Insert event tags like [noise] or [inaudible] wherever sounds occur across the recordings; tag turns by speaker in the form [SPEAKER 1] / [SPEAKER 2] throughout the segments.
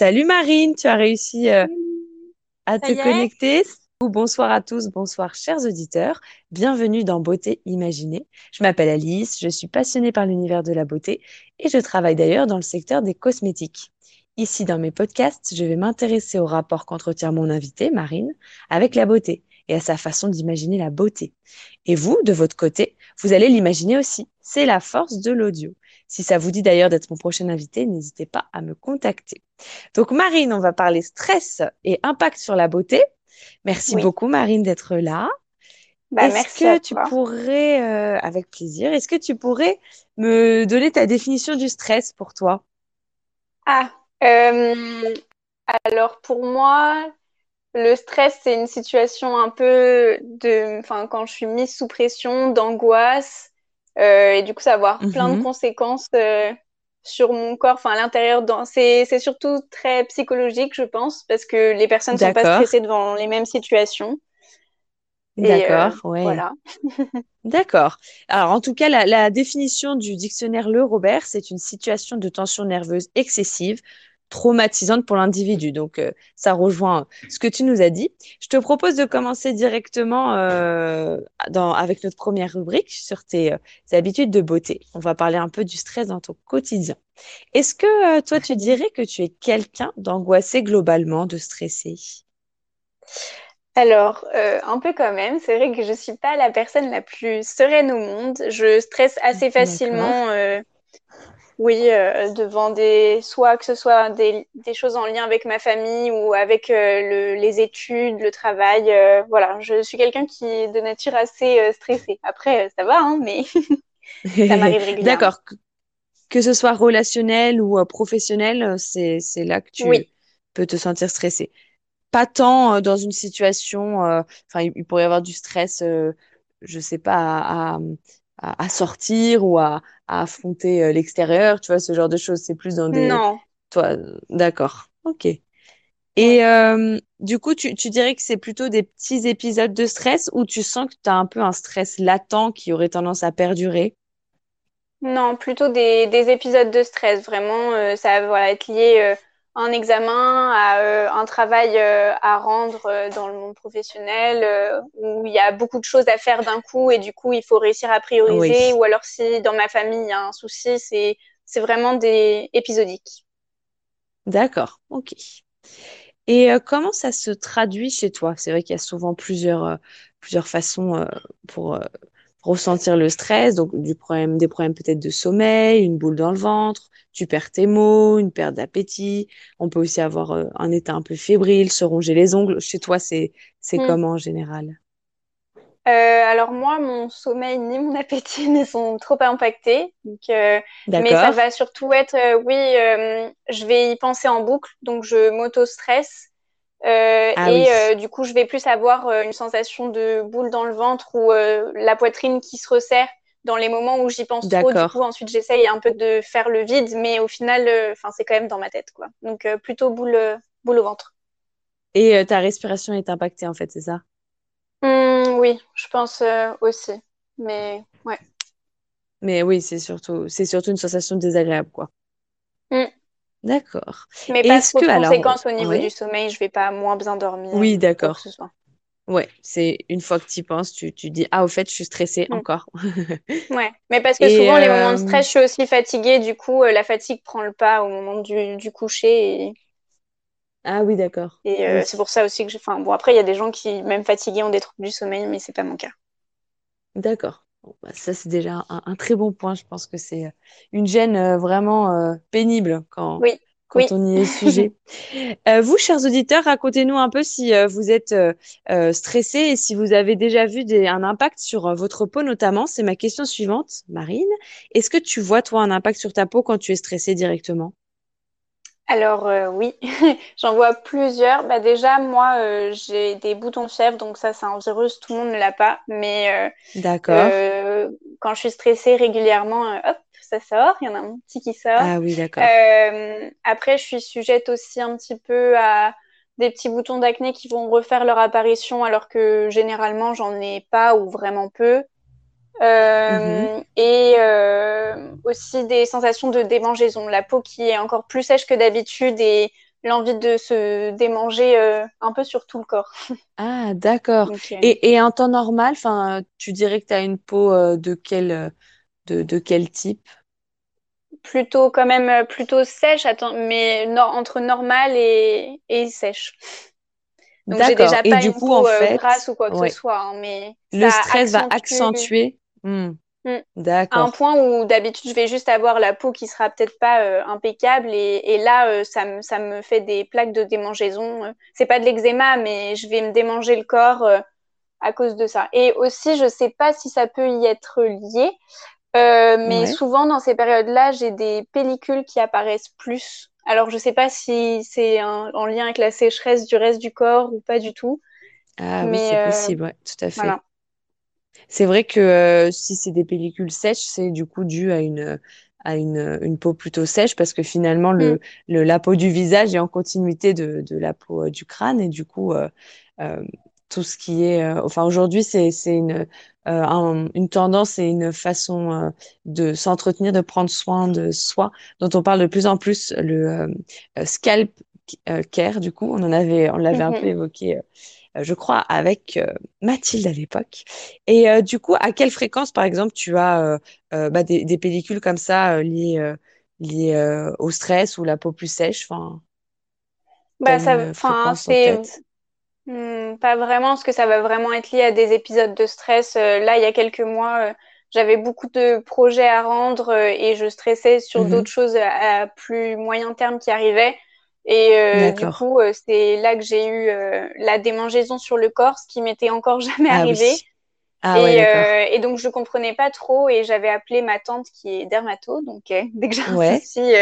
[SPEAKER 1] Salut Marine, tu as réussi euh, à te connecter. Bonsoir à tous, bonsoir chers auditeurs. Bienvenue dans Beauté Imaginée. Je m'appelle Alice, je suis passionnée par l'univers de la beauté et je travaille d'ailleurs dans le secteur des cosmétiques. Ici, dans mes podcasts, je vais m'intéresser au rapport qu'entretient mon invité, Marine, avec la beauté et à sa façon d'imaginer la beauté. Et vous, de votre côté, vous allez l'imaginer aussi. C'est la force de l'audio. Si ça vous dit d'ailleurs d'être mon prochain invité, n'hésitez pas à me contacter. Donc Marine, on va parler stress et impact sur la beauté. Merci beaucoup Marine d'être là.
[SPEAKER 2] Bah,
[SPEAKER 1] est-ce que tu pourrais, euh, avec plaisir, est-ce que tu pourrais me donner ta définition du stress pour toi?
[SPEAKER 2] Ah, euh, alors pour moi, le stress, c'est une situation un peu de, enfin, quand je suis mise sous pression, d'angoisse, et du coup, ça va avoir plein de mhm. conséquences euh, sur mon corps, enfin à l'intérieur. C'est, c'est surtout très psychologique, je pense, parce que les personnes ne sont pas stressées devant les mêmes situations.
[SPEAKER 1] D'accord, euh, ouais. Voilà. [laughs] D'accord. Alors, en tout cas, la, la, définition du dictionnaire Le Robert, c'est une situation de tension nerveuse excessive traumatisante pour l'individu. Donc, euh, ça rejoint ce que tu nous as dit. Je te propose de commencer directement euh, dans, avec notre première rubrique sur tes, euh, tes, habitudes de beauté. On va parler un peu du stress dans ton quotidien. Est-ce que toi, tu dirais que tu es quelqu'un d'angoissé globalement, de stressé?
[SPEAKER 2] Alors, un peu quand même. C'est vrai que je suis pas la personne la plus sereine au monde. Je stresse assez facilement oui, euh, devant des, soit que ce soit des, des, choses en lien avec ma famille ou avec euh, le, les études, le travail. Euh, voilà, je suis quelqu'un qui est de nature assez stressée. Après, ça va, hein, mais [laughs] ça m'arrive [laughs] régulièrement.
[SPEAKER 1] D'accord. Que ce soit relationnel ou professionnel, c'est là que tu peux te sentir stressé. Pas tant dans une situation, enfin, il, pourrait y avoir du stress, je sais pas, à, à, sortir ou à, affronter euh, l'extérieur, tu vois, ce genre de choses. C'est plus dans des.
[SPEAKER 2] Non.
[SPEAKER 1] Toi, d'accord. Ok. Et euh, du coup, tu, tu dirais que c'est plutôt des petits épisodes de stress ou tu sens que tu as un peu un stress latent qui aurait tendance à perdurer?
[SPEAKER 2] Non, plutôt des, des épisodes de stress. Vraiment, euh, ça va être lié un examen, à euh, un travail euh, à rendre euh, dans le monde professionnel où il y a beaucoup de choses à faire d'un coup et du coup il faut réussir à prioriser ou alors si dans ma famille il y a un souci, c'est c'est vraiment des épisodiques.
[SPEAKER 1] D'accord, ok. Et comment ça se traduit chez toi? C'est vrai qu'il y a souvent plusieurs plusieurs façons pour ressentir le stress, donc du problème, des problèmes peut-être de sommeil, une boule dans le ventre, tu perds tes mots, une perte d'appétit. On peut aussi avoir euh, un état un peu fébrile, se ronger les ongles. Chez toi, c'est c'est hmm. comment en général?
[SPEAKER 2] Euh, alors moi, mon sommeil ni mon appétit [laughs] ne sont trop impactés. Donc, euh, mais ça va surtout être, oui, je vais y penser en boucle, donc je m'auto-stresse. Ah et du coup, je vais plus avoir une sensation de boule dans le ventre ou la poitrine qui se resserre dans les moments où j'y pense trop, du coup, ensuite j'essaye un peu de faire le vide, mais au final, euh, enfin, c'est quand même dans ma tête, quoi. Donc euh, plutôt boule, euh, boule au ventre.
[SPEAKER 1] Et ta respiration est impactée, en fait, c'est ça?
[SPEAKER 2] Mmh, Oui, je pense aussi. Mais ouais.
[SPEAKER 1] Mais oui, c'est surtout, c'est surtout une sensation désagréable, quoi.
[SPEAKER 2] Mmh.
[SPEAKER 1] D'accord.
[SPEAKER 2] Mais pas trop de conséquences au niveau du sommeil, je vais pas moins bien dormir.
[SPEAKER 1] Oui, d'accord. Ouais, c'est une fois que tu y penses, tu, tu dis Ah, au fait, je suis stressée mm. encore. [laughs]
[SPEAKER 2] ouais, mais parce que souvent, les moments de euh, stress, je suis aussi fatiguée. Du coup, euh, la fatigue prend le pas au moment du, du coucher.
[SPEAKER 1] Ah oui, d'accord.
[SPEAKER 2] Et euh, c'est pour ça aussi que je. Enfin, bon, après, il y a des gens qui, même fatigués, ont des troubles du sommeil, mais c'est pas mon cas.
[SPEAKER 1] D'accord. Bah, ça, c'est déjà un, très bon point. Je pense que c'est une gêne vraiment pénible quand,
[SPEAKER 2] oui
[SPEAKER 1] quand on y est sujet. [laughs] Euh, vous, chers auditeurs, racontez-nous un peu si euh, vous êtes euh, stressé et si vous avez déjà vu des, un impact sur votre peau notamment. C'est ma question suivante, Marine. Est-ce que tu vois, toi, un impact sur ta peau quand tu es stressé directement?
[SPEAKER 2] Alors oui, [laughs] j'en vois plusieurs. Bah, déjà, moi, j'ai des boutons de fièvre, donc ça, c'est un virus, tout le monde ne l'a pas. Mais
[SPEAKER 1] D'accord.
[SPEAKER 2] quand je suis stressée régulièrement, hop, ça sort, il y en a un petit qui sort.
[SPEAKER 1] Ah oui, d'accord.
[SPEAKER 2] Euh, après, je suis sujette aussi un petit peu à des petits boutons d'acné qui vont refaire leur apparition alors que généralement j'en ai pas ou vraiment peu. Euh, mhm. Et euh, aussi des sensations de démangeaison, la peau qui est encore plus sèche que d'habitude et l'envie de se démanger un peu sur tout le corps. [laughs]
[SPEAKER 1] Ah, d'accord. Et, et, en temps normal, tu dirais que tu as une peau de quel, de, de quel type?
[SPEAKER 2] Plutôt quand même plutôt sèche, mais entre normal et, et sèche. Donc j'ai déjà pas une peau grasse ou quoi que ce soit, hein, mais
[SPEAKER 1] le stress va accentuer. Hmm.
[SPEAKER 2] Mm. D'accord. À un point où d'habitude je vais juste avoir la peau qui sera peut-être pas euh, impeccable et, et là euh, ça, me, ça me fait des plaques de démangeaison. Euh. C'est pas de l'eczéma mais je vais me démanger le corps à cause de ça. Et aussi je sais pas si ça peut y être lié, mais souvent dans ces périodes-là j'ai des pellicules qui apparaissent plus. Alors je sais pas si c'est en lien avec la sécheresse du reste du corps ou pas du tout.
[SPEAKER 1] Ah oui c'est possible, ouais, tout à fait. Voilà. C'est vrai que euh, si c'est des pellicules sèches, c'est du coup dû à une à une, une, peau plutôt sèche parce que finalement le, mm. le, la peau du visage est en continuité de, de la peau euh, du crâne et du coup euh, tout ce qui est enfin aujourd'hui c'est c'est une une tendance et une façon de s'entretenir de prendre soin de soi dont on parle de plus en plus le scalp care du coup on en avait on l'avait un mm-hmm. peu évoqué euh, je crois, avec euh, Mathilde à l'époque. Et euh, du coup, à quelle fréquence, par exemple, tu as bah, des, des, pellicules comme ça liées, liées au stress ou la peau plus sèche? Enfin,
[SPEAKER 2] bah, ça, c'est hmm, pas vraiment, parce que ça va vraiment être lié à des épisodes de stress. là, il y a quelques mois, j'avais beaucoup de projets à rendre et je stressais sur mmh d'autres choses à, plus moyen terme qui arrivaient. Et euh, du coup, euh, c'est là que j'ai eu euh, la démangeaison sur le corps, ce qui m'était encore [laughs] jamais
[SPEAKER 1] ah
[SPEAKER 2] arrivé.
[SPEAKER 1] Ah,
[SPEAKER 2] et,
[SPEAKER 1] ouais,
[SPEAKER 2] et, donc, je comprenais pas trop et j'avais appelé ma tante qui est dermato, donc [laughs] dès que j'ai un ouais. souci,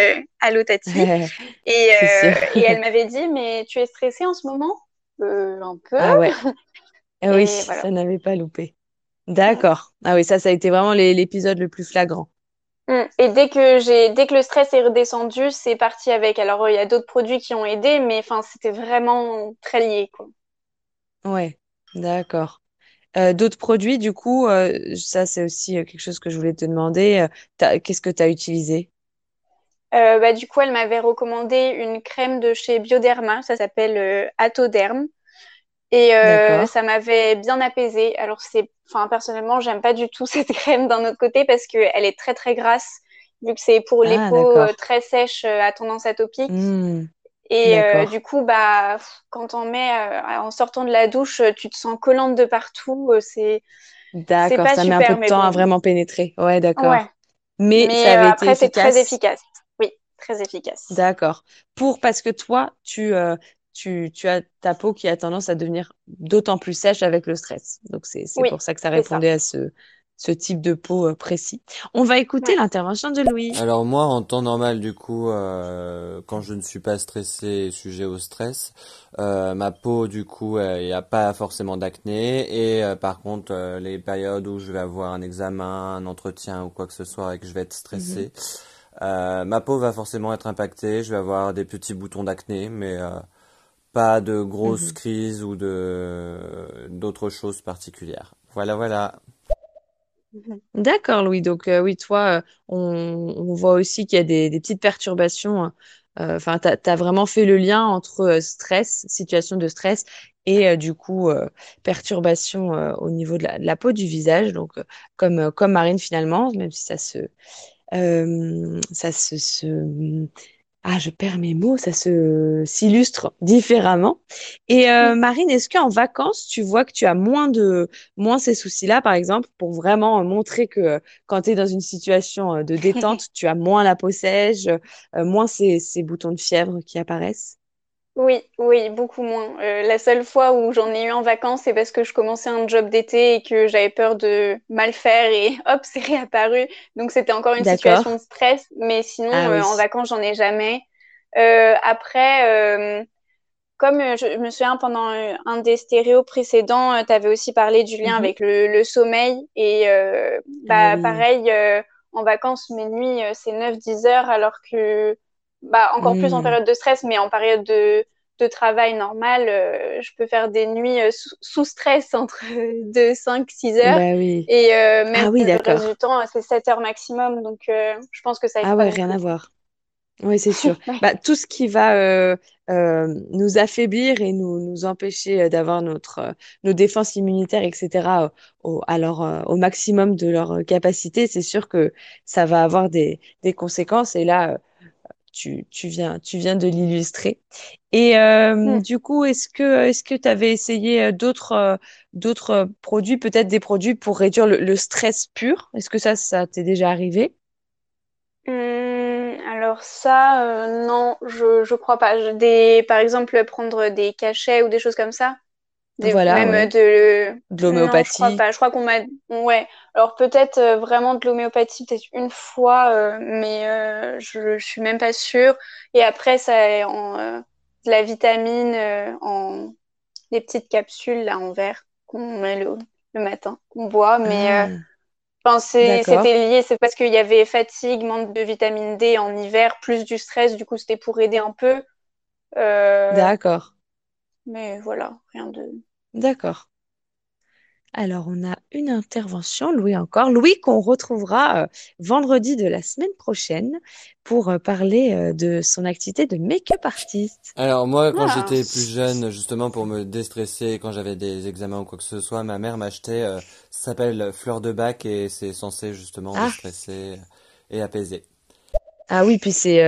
[SPEAKER 2] allô Tati. [laughs] et, et elle m'avait dit, mais tu es stressée en ce moment? Un peu.
[SPEAKER 1] Ah ouais. Ah oui, ça n'avait pas loupé. D'accord. Ah oui, ça, ça a été vraiment l'épisode le plus flagrant.
[SPEAKER 2] Mm. Et dès que j'ai, dès que le stress est redescendu, c'est parti avec. Alors il y a d'autres produits qui ont aidé, mais enfin c'était vraiment très lié, quoi.
[SPEAKER 1] Ouais, d'accord. Euh, d'autres produits, du coup, euh, ça c'est aussi euh, quelque chose que je voulais te demander. Qu'est-ce que tu as utilisé?
[SPEAKER 2] bah, du coup, elle m'avait recommandé une crème de chez Bioderma, ça s'appelle Atoderm. Et euh, ça m'avait bien apaisé. Alors c'est, enfin personnellement, j'aime pas du tout [laughs] cette crème d'un autre côté parce qu'elle est très très grasse, vu que c'est pour les ah, peaux euh, très sèches euh, à tendance atopique. Mmh. Et euh, du coup, bah, quand on met en sortant de la douche, tu te sens collante de partout. c'est
[SPEAKER 1] d'accord. Ça met un peu de temps à vraiment pénétrer. Ouais, d'accord.
[SPEAKER 2] Mais, mais ça avait après, c'est très efficace. Oui, très efficace.
[SPEAKER 1] D'accord. Pour parce que toi, tu tu, as ta peau qui a tendance à devenir d'autant plus sèche avec le stress. Donc, c'est pour ça que ça répondait à ce, ce type de peau euh, précis. On va écouter l'intervention de Louis.
[SPEAKER 3] Alors moi, en temps normal, du coup, euh, quand je ne suis pas stressé sujet au stress, euh, ma peau, du coup, il n'y a pas forcément d'acné. Et par contre, les périodes où je vais avoir un examen, un entretien ou quoi que ce soit et que je vais être stressé, mhm. ma peau va forcément être impactée. Je vais avoir des petits boutons d'acné, mais pas de grosses mhm. crises ou de d'autres choses particulières. Voilà, voilà.
[SPEAKER 1] Mhm. D'accord, Louis. Donc euh, oui, toi, euh, on, voit aussi qu'il y a des, petites perturbations. Euh, enfin, tu as, vraiment fait le lien entre stress, situation de stress, et du coup perturbation au niveau de la, peau du visage. Donc comme comme Marine finalement, même si ça se ça se ah, je perds mes mots, ça se s'illustre différemment. Et euh, Marine, est-ce qu'en vacances, tu vois que tu as moins de moins ces soucis-là, par exemple, pour vraiment montrer que euh, quand tu es dans une situation euh, de [laughs] détente, tu as moins la peau sèche, moins ces, ces boutons de fièvre qui apparaissent?
[SPEAKER 2] Oui, oui, beaucoup moins. Euh, la seule fois où j'en ai eu en vacances, c'est parce que je commençais un job d'été et que j'avais peur de mal faire et [laughs] hop, c'est réapparu. Donc c'était encore une situation de stress, mais sinon ah euh, en vacances j'en ai jamais. Euh, après, comme je me souviens pendant un des stéréos précédents, tu avais aussi parlé du lien mhm. avec le, sommeil et bah ah pareil en vacances mes nuits c'est 9-10 heures alors que bah, encore plus en hmm. période de stress, mais en période de, de travail normal, euh, je peux faire des nuits euh, sous, stress entre 2, 5, 6 heures.
[SPEAKER 1] Bah oui.
[SPEAKER 2] Et euh, même ah oui, le reste du temps, c'est 7 heures maximum. Donc, je pense que ça
[SPEAKER 1] Ah ouais, rien à voir. Oui, c'est sûr. [laughs] Bah, tout ce qui va nous affaiblir et nous, nous empêcher d'avoir notre, nos défenses immunitaires, etc., au, alors, au maximum de leur capacité, c'est sûr que ça va avoir des, des conséquences. Et là, tu, tu, viens, tu viens de l'illustrer. Et hmm. du coup, est-ce que est-ce que tu avais essayé d'autres d'autres produits, peut-être des produits pour réduire le, le stress pur? Est-ce que ça, ça t'est déjà arrivé?
[SPEAKER 2] Hum, alors ça, euh, non, je je crois pas. Des, par exemple, prendre des cachets ou des choses comme ça?
[SPEAKER 1] Voilà,
[SPEAKER 2] même
[SPEAKER 1] de,
[SPEAKER 2] de
[SPEAKER 1] l'homéopathie.
[SPEAKER 2] je crois pas. Je crois qu'on m'a. Ouais. Alors peut-être euh, vraiment de l'homéopathie, peut-être une fois, euh, mais je, je suis même pas sûre. Et après, ça, en, de la vitamine en des petites capsules là en verre qu'on met le, le matin, qu'on boit, mais ah c'était lié, c'est parce qu'il y avait fatigue, manque de vitamine D en hiver, plus du stress, du coup c'était pour aider un peu.
[SPEAKER 1] Euh, D'accord.
[SPEAKER 2] Mais voilà, rien de.
[SPEAKER 1] D'accord. Alors, on a une intervention, Louis encore. Louis qu'on retrouvera euh, vendredi de la semaine prochaine pour euh, parler euh, de son activité de make-up artiste.
[SPEAKER 3] Alors moi, quand ah. j'étais plus jeune, justement pour me déstresser, quand j'avais des examens ou quoi que ce soit, ma mère m'achetait, ça s'appelle Fleur de Bac et c'est censé justement ah. déstresser et apaiser.
[SPEAKER 1] Ah oui, puis c'est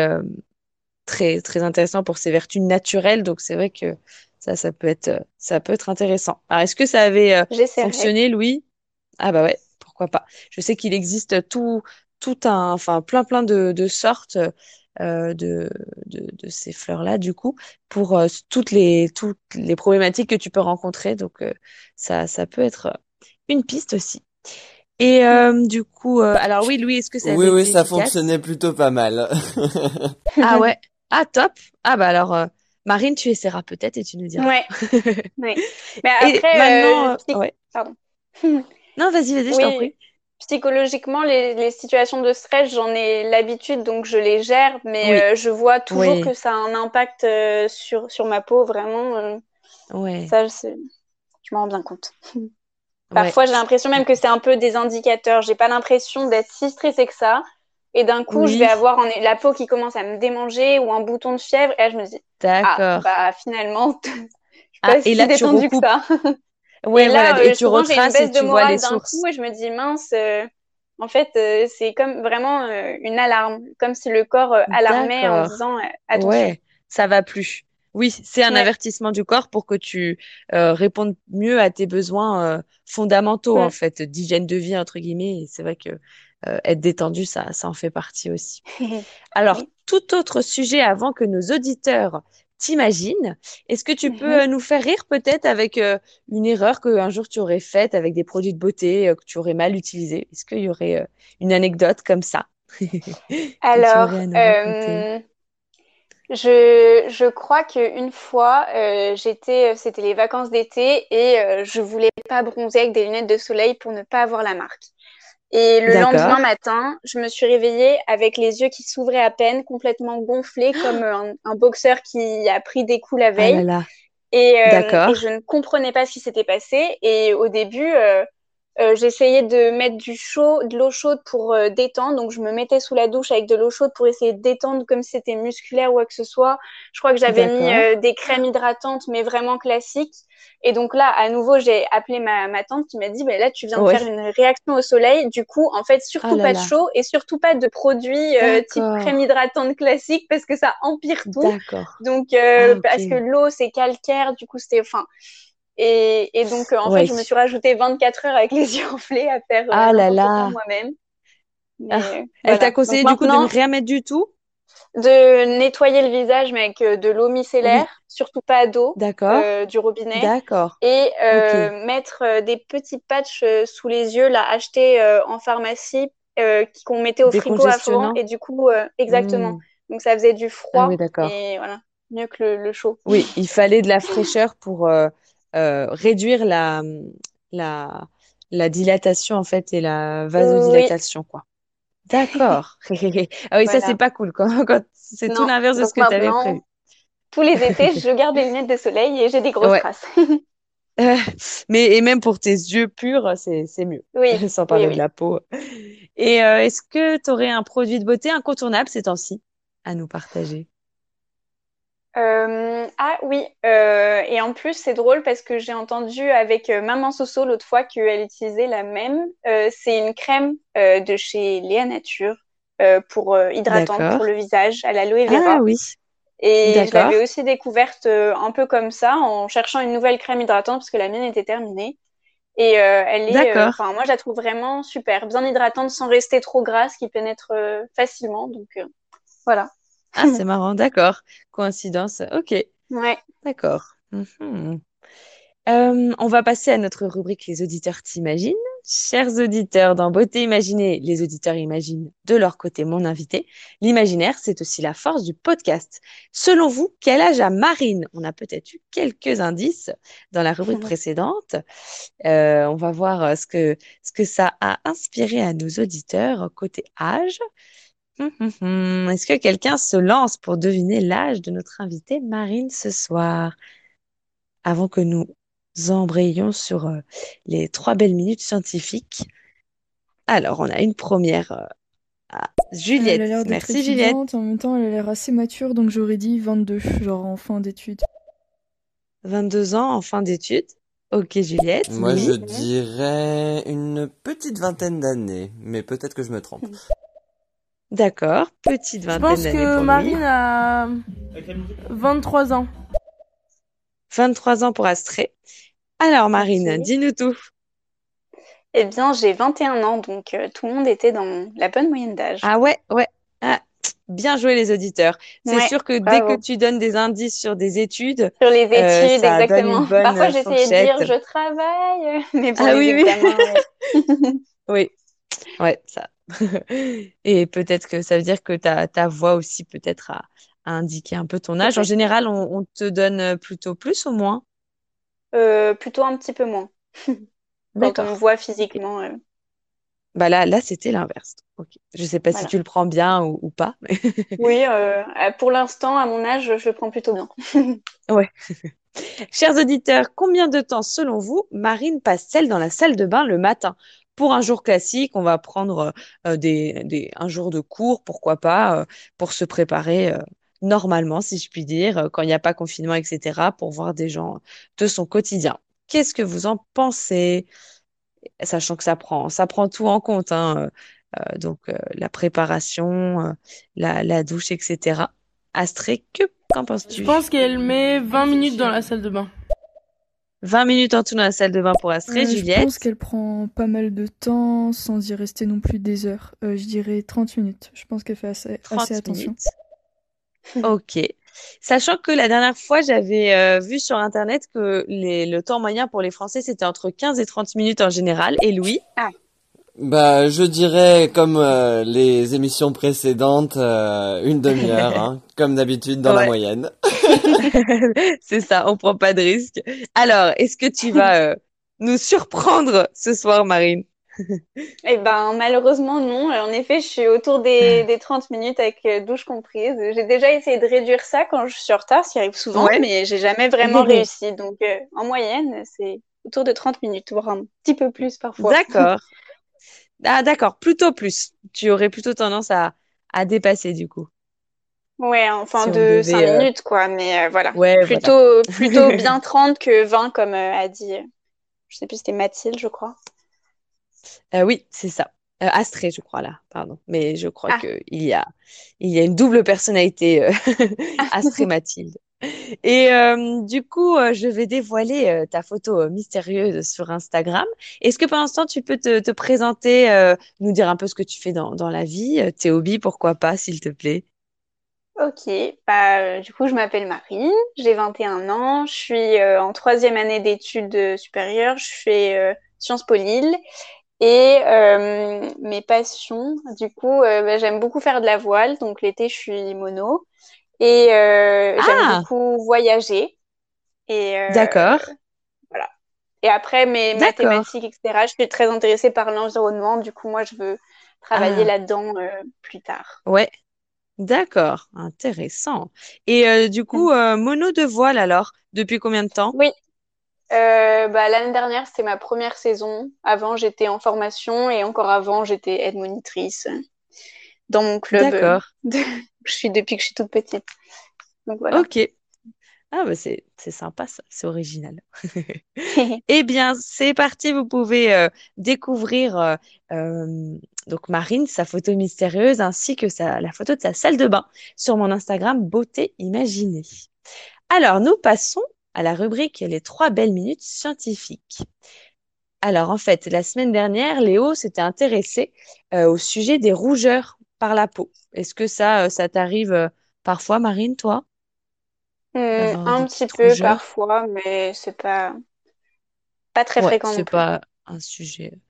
[SPEAKER 1] très très intéressant pour ses vertus naturelles, donc c'est vrai que ça, ça peut être, euh, ça peut être intéressant. Alors, est-ce que ça avait euh, fonctionné, Louis? Ah bah ouais, pourquoi pas. Je sais qu'il existe tout, tout un, enfin plein plein de, de sortes euh, de, de, de, ces fleurs-là, du coup, pour euh, toutes les toutes les problématiques que tu peux rencontrer. Donc ça, ça peut être une piste aussi. Et du coup, alors oui, Louis, est-ce que ça
[SPEAKER 3] Oui, oui, ça fonctionnait plutôt pas mal.
[SPEAKER 1] ah ouais. Ah top. Ah bah alors Marine, tu essaieras peut-être et tu nous diras.
[SPEAKER 2] Ouais. [laughs] Mais après, maintenant, euh, pardon. [laughs]
[SPEAKER 1] non, vas-y, vas-y, je t'en prie.
[SPEAKER 2] Psychologiquement, les, situations de stress, j'en ai l'habitude, donc je les gère, mais euh, je vois toujours que ça a un impact euh, sur, sur ma peau, vraiment.
[SPEAKER 1] ouais.
[SPEAKER 2] Ça, je m'en rends bien compte. Parfois, j'ai l'impression même que c'est un peu des indicateurs. J'ai pas l'impression d'être si stressée que ça. Et d'un coup, je vais avoir la peau qui commence à me démanger ou un bouton de fièvre. Et là, je me dis, ah, bah finalement, [laughs] je suis pas ah, si et là, détendue que ça. [laughs]
[SPEAKER 1] Ouais, et là, voilà. et euh, tu retraces et tu vois les sources.
[SPEAKER 2] Coup, et je me dis, mince, euh, en fait, euh, c'est comme vraiment une alarme, comme si le corps alarmait en disant, attention. Ouais,
[SPEAKER 1] ça va plus. Oui, c'est un avertissement du corps pour que tu répondes mieux à tes besoins fondamentaux, en fait, d'hygiène de vie, entre guillemets. C'est vrai que euh, être détendu, ça, ça en fait partie aussi. [laughs] Alors, tout autre sujet avant que nos auditeurs t'imaginent, est-ce que tu peux mhm. euh, nous faire rire peut-être avec euh, une erreur qu'un jour tu aurais faite avec des produits de beauté que tu aurais mal utilisés? Est-ce qu'il y aurait une anecdote comme ça? [laughs]
[SPEAKER 2] Alors, je, je crois qu'une fois, j'étais, c'était les vacances d'été et je voulais pas bronzer avec des lunettes de soleil pour ne pas avoir la marque. Et le lendemain matin, je me suis réveillée avec les yeux qui s'ouvraient à peine, complètement gonflés, [gasps] comme un, un, boxeur qui a pris des coups la ah veille. Et, euh, et, je ne comprenais pas ce qui s'était passé. Et au début, euh, euh, j'essayais de mettre du chaud, de l'eau chaude pour euh, détendre. Donc, je me mettais sous la douche avec de l'eau chaude pour essayer de détendre comme si c'était musculaire ou quoi que ce soit. Je crois que j'avais mis euh, des crèmes hydratantes, mais vraiment classiques. Et donc là, à nouveau, j'ai appelé ma, ma tante qui m'a dit, bah, là, tu viens de faire une réaction au soleil. Du coup, en fait, surtout oh pas de chaud et surtout pas de produits type crème hydratante classique parce que ça empire tout. Donc, ah, parce que l'eau, c'est calcaire. Du coup, c'était, enfin, et, donc, euh, en fait, je me suis rajouté 24 heures avec les [laughs] yeux enflés à faire euh,
[SPEAKER 1] ah là
[SPEAKER 2] moi-même.
[SPEAKER 1] Ah. Elle t'a conseillé du coup de ne rien mettre du tout?
[SPEAKER 2] De nettoyer le visage, mais avec euh, de l'eau micellaire, surtout pas d'eau, du robinet.
[SPEAKER 1] D'accord.
[SPEAKER 2] Et mettre des petits patchs sous les yeux, là, achetés en pharmacie, qu'on mettait au frigo avant. Et du coup, exactement. Hmm. Donc, ça faisait du froid. Ah oui, d'accord. Et voilà, mieux que le, chaud.
[SPEAKER 1] Oui, il fallait de la fraîcheur pour euh, réduire la, la, la dilatation en fait et la vasodilatation quoi. D'accord. [laughs] [laughs] ah oui, ça c'est pas cool quand, [laughs] quand c'est tout l'inverse de ce que tu avais prévu.
[SPEAKER 2] Tous les étés, je garde des lunettes de soleil et j'ai des grosses traces.
[SPEAKER 1] mais et même pour tes yeux purs, c'est mieux.
[SPEAKER 2] Oui.
[SPEAKER 1] Sans parler de la peau. Et euh, est-ce que tu aurais un produit de beauté incontournable ces temps-ci à nous partager?
[SPEAKER 2] Ah oui, et en plus c'est drôle parce que j'ai entendu avec Maman Soso l'autre fois qu'elle utilisait la même. c'est une crème de chez Léa Nature pour hydratante pour le visage à l'aloe vera.
[SPEAKER 1] Ah oui.
[SPEAKER 2] Et je l'avais aussi découverte un peu comme ça en cherchant une nouvelle crème hydratante parce que la mienne était terminée. Et elle est, enfin moi je la trouve vraiment super, bien hydratante sans rester trop grasse, qui pénètre facilement. Donc voilà.
[SPEAKER 1] Ah, c'est marrant, d'accord. Coïncidence, ok.
[SPEAKER 2] Ouais.
[SPEAKER 1] D'accord. Mhm. Euh, on va passer à notre rubrique Les auditeurs t'imaginent. Chers auditeurs, dans Beauté Imaginée, les auditeurs imaginent de leur côté mon invité. L'imaginaire, c'est aussi la force du podcast. Selon vous, quel âge a Marine? On a peut-être eu quelques indices dans la rubrique [laughs] précédente. Euh, on va voir ce que, ce que ça a inspiré à nos auditeurs côté âge. Hum, hum, hum. Est-ce que quelqu'un se lance pour deviner l'âge de notre invitée Marine ce soir? Avant que nous embrayions sur euh, les trois belles minutes scientifiques. Alors, on a une première euh, à Juliette.
[SPEAKER 4] Elle a
[SPEAKER 1] Merci Juliette. En
[SPEAKER 4] même temps, elle a l'air assez mature, donc j'aurais dit 22, genre en fin d'études.
[SPEAKER 1] 22 ans en fin d'études. Ok Juliette.
[SPEAKER 3] Moi, je dirais une petite vingtaine d'années, mais peut-être que je me trompe. [laughs]
[SPEAKER 1] D'accord, petite vingtaine d'années.
[SPEAKER 4] Je pense que Marine a 23 ans.
[SPEAKER 1] 23 ans pour Astrée. Alors Marine, dis-nous tout.
[SPEAKER 2] Eh bien, j'ai 21 ans, donc euh, tout le monde était dans la bonne moyenne d'âge.
[SPEAKER 1] Ah ouais, ouais. Ah, bien joué les auditeurs. C'est sûr que dès que tu donnes des indices sur des études,
[SPEAKER 2] sur les euh, études, exactement. Parfois, j'essayais de dire je travaille, mais
[SPEAKER 1] ah oui, oui. [laughs] oui, ouais, ça, [laughs] et peut-être que ça veut dire que ta, ta voix aussi peut-être a, indiqué un peu ton âge. En général, on, te donne plutôt plus ou moins?
[SPEAKER 2] Euh, Plutôt un petit peu moins. [laughs] Quand on voit physiquement. Euh.
[SPEAKER 1] Bah là, là c'était l'inverse. Je ne sais pas si tu le prends bien ou, pas. [laughs]
[SPEAKER 2] oui, euh, pour l'instant, à mon âge, je le prends plutôt bien.
[SPEAKER 1] ouais. Chers auditeurs, combien de temps, selon vous, Marine passe-t-elle dans la salle de bain le matin? Pour un jour classique, on va prendre euh, un jour de cours, pourquoi pas, euh, pour se préparer euh, normalement, si je puis dire, quand il n'y a pas confinement, etc., pour voir des gens de son quotidien. Qu'est-ce que vous en pensez? Sachant que ça prend, tout en compte, hein, donc la préparation, la, douche, etc. Astré, que qu'en penses-tu?
[SPEAKER 4] Je pense qu'elle met 20 minutes dans la salle de bain.
[SPEAKER 1] 20 minutes en tout dans la salle de bain pour Astrée, Juliette. Je
[SPEAKER 4] pense qu'elle prend pas mal de temps sans y rester non plus des heures. Euh, je dirais 30 minutes. Je pense qu'elle fait assez, assez attention.
[SPEAKER 1] ok. Sachant que la dernière fois, j'avais euh, vu sur Internet que les, le temps moyen pour les Français, c'était entre 15 et 30 minutes en général. Et Louis?
[SPEAKER 2] Ah.
[SPEAKER 3] Bah, je dirais comme euh, les émissions précédentes, euh, une demi-heure, [laughs] hein, comme d'habitude dans la moyenne. [laughs] [laughs]
[SPEAKER 1] C'est ça, on prend pas de risque. Alors, est-ce que tu vas euh, nous surprendre ce soir, Marine? [laughs]
[SPEAKER 2] Eh ben, malheureusement non. En effet, je suis autour des, [laughs] des 30 minutes avec douche comprise. J'ai déjà essayé de réduire ça quand je suis en retard, ce qui arrive souvent, mais j'ai jamais vraiment réussi. Donc, en moyenne, c'est autour de 30 minutes, voire un petit peu plus parfois.
[SPEAKER 1] D'accord. Ah, d'accord, plutôt plus. Tu aurais plutôt tendance à, à dépasser du coup.
[SPEAKER 2] Ouais, enfin de 5 euh, minutes, quoi. Mais euh, voilà. plutôt, [laughs] plutôt bien 30 que 20, comme euh, a dit, je sais plus, c'était Mathilde, je crois.
[SPEAKER 1] oui, c'est ça. Astrée, je crois, là, pardon. Mais je crois ah. qu'il y a, il y a une double personnalité, [laughs] Astrée [laughs] Mathilde. Et du coup, je vais dévoiler ta photo mystérieuse sur Instagram. Est-ce que pendant ce temps, tu peux te, présenter, nous dire un peu ce que tu fais dans, la vie, tes hobbies, pourquoi pas, s'il te plaît?
[SPEAKER 2] Ok, bah, du coup, je m'appelle Marie, j'ai 21 ans, je suis en troisième année d'études supérieures, je fais Sciences Po Lille. Et mes passions, du coup, bah, j'aime beaucoup faire de la voile, donc l'été, je suis mono. Et euh, j'aime ah! beaucoup voyager. Et
[SPEAKER 1] euh, D'accord.
[SPEAKER 2] Voilà. Et après, mes mathématiques, etc., je suis très intéressée par l'environnement. Du coup, moi, je veux travailler ah. là-dedans euh, plus tard.
[SPEAKER 1] Ouais. D'accord. Intéressant. Et du coup, mm. mono de voile, alors, depuis combien de temps?
[SPEAKER 2] Oui. bah, L'année dernière, c'était ma première saison. Avant, j'étais en formation et encore avant, j'étais aide monitrice. dans mon club. D'accord. [laughs] je suis depuis que je suis toute petite.
[SPEAKER 1] Donc voilà. Ok. Ah bah c'est sympa ça, c'est original. [laughs] eh bien, c'est parti, vous pouvez euh, découvrir euh, euh, donc Marine, sa photo mystérieuse, ainsi que sa, la photo de sa salle de bain sur mon Instagram Beauté Imaginée. Alors, nous passons à la rubrique Les trois belles minutes scientifiques. Alors, en fait, la semaine dernière, Léo s'était intéressé au sujet des rougeurs par la peau. Est-ce que ça, ça t'arrive parfois, Marine, toi?
[SPEAKER 2] Euh, un petit peu parfois, mais c'est pas, pas très fréquent.
[SPEAKER 1] C'est pas un sujet.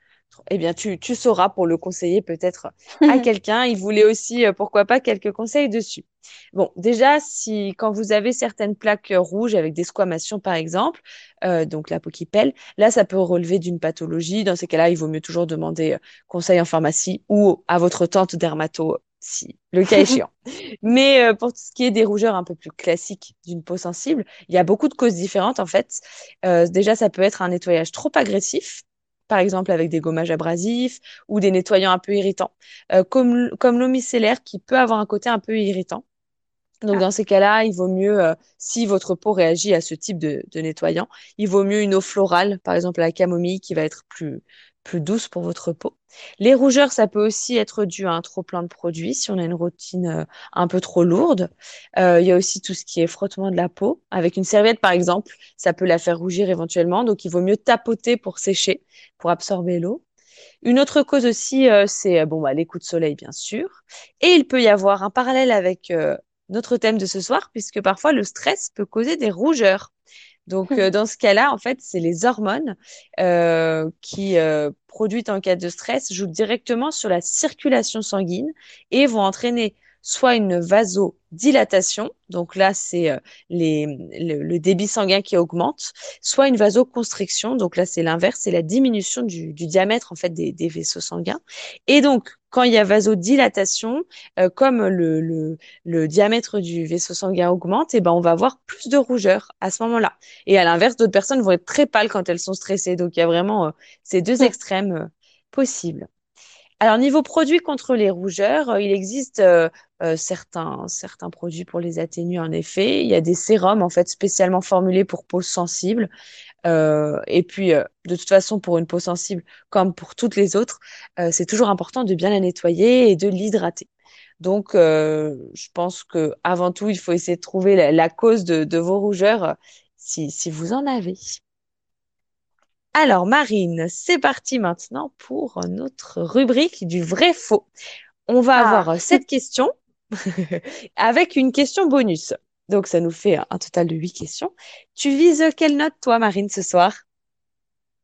[SPEAKER 1] Eh bien, tu, tu sauras pour le conseiller peut-être à [laughs] quelqu'un. Il voulait aussi, euh, pourquoi pas, quelques conseils dessus. Bon, déjà, si quand vous avez certaines plaques rouges avec des squamations, par exemple, euh, donc la peau qui pèle, là, ça peut relever d'une pathologie. Dans ces cas-là, il vaut mieux toujours demander conseil en pharmacie ou à votre tante dermato si le cas [laughs] échéant. Mais euh, pour tout ce qui est des rougeurs un peu plus classiques d'une peau sensible, il y a beaucoup de causes différentes en fait. Euh, déjà, ça peut être un nettoyage trop agressif, par exemple avec des gommages abrasifs ou des nettoyants un peu irritants, euh, comme, comme l'eau micellaire qui peut avoir un côté un peu irritant. Donc ah. dans ces cas-là, il vaut mieux, si votre peau réagit à ce type de, de, nettoyant, il vaut mieux une eau florale, par exemple la camomille, qui va être plus, plus douce pour votre peau. Les rougeurs, ça peut aussi être dû à un trop plein de produits si on a une routine euh, un peu trop lourde. Euh, il y a aussi tout ce qui est frottement de la peau. Avec une serviette, par exemple, ça peut la faire rougir éventuellement. Donc, il vaut mieux tapoter pour sécher, pour absorber l'eau. Une autre cause aussi, euh, c'est bon, bah, les coups de soleil, bien sûr. Et il peut y avoir un parallèle avec notre thème de ce soir, puisque parfois le stress peut causer des rougeurs. Donc, euh, dans ce cas-là, en fait, c'est les hormones euh, qui, euh, produites en cas de stress, jouent directement sur la circulation sanguine et vont entraîner soit une vasodilatation, donc là c'est euh, le, débit sanguin qui augmente, soit une vasoconstriction, donc là c'est l'inverse, c'est la diminution du, diamètre en fait des, vaisseaux sanguins. Et donc quand il y a vasodilatation, euh, comme le, diamètre du vaisseau sanguin augmente, et eh ben on va avoir plus de rougeur à ce moment-là. Et à l'inverse, d'autres personnes vont être très pâles quand elles sont stressées. Donc il y a vraiment euh, ces deux extrêmes possibles. Alors, niveau produits contre les rougeurs, euh, il existe euh, euh, certains, certains produits pour les atténuer, en effet. Il y a des sérums, en fait, spécialement formulés pour peau sensible. et puis, de toute façon, pour une peau sensible, comme pour toutes les autres, c'est toujours important de bien la nettoyer et de l'hydrater. Donc, je pense que avant tout, il faut essayer de trouver la, cause de, de, vos rougeurs si, si vous en avez. Alors, Marine, c'est parti maintenant pour notre rubrique du vrai faux. On va ah. avoir cette question [laughs] avec une question bonus. Donc, ça nous fait un total de huit questions. Tu vises quelle note, toi, Marine, ce soir?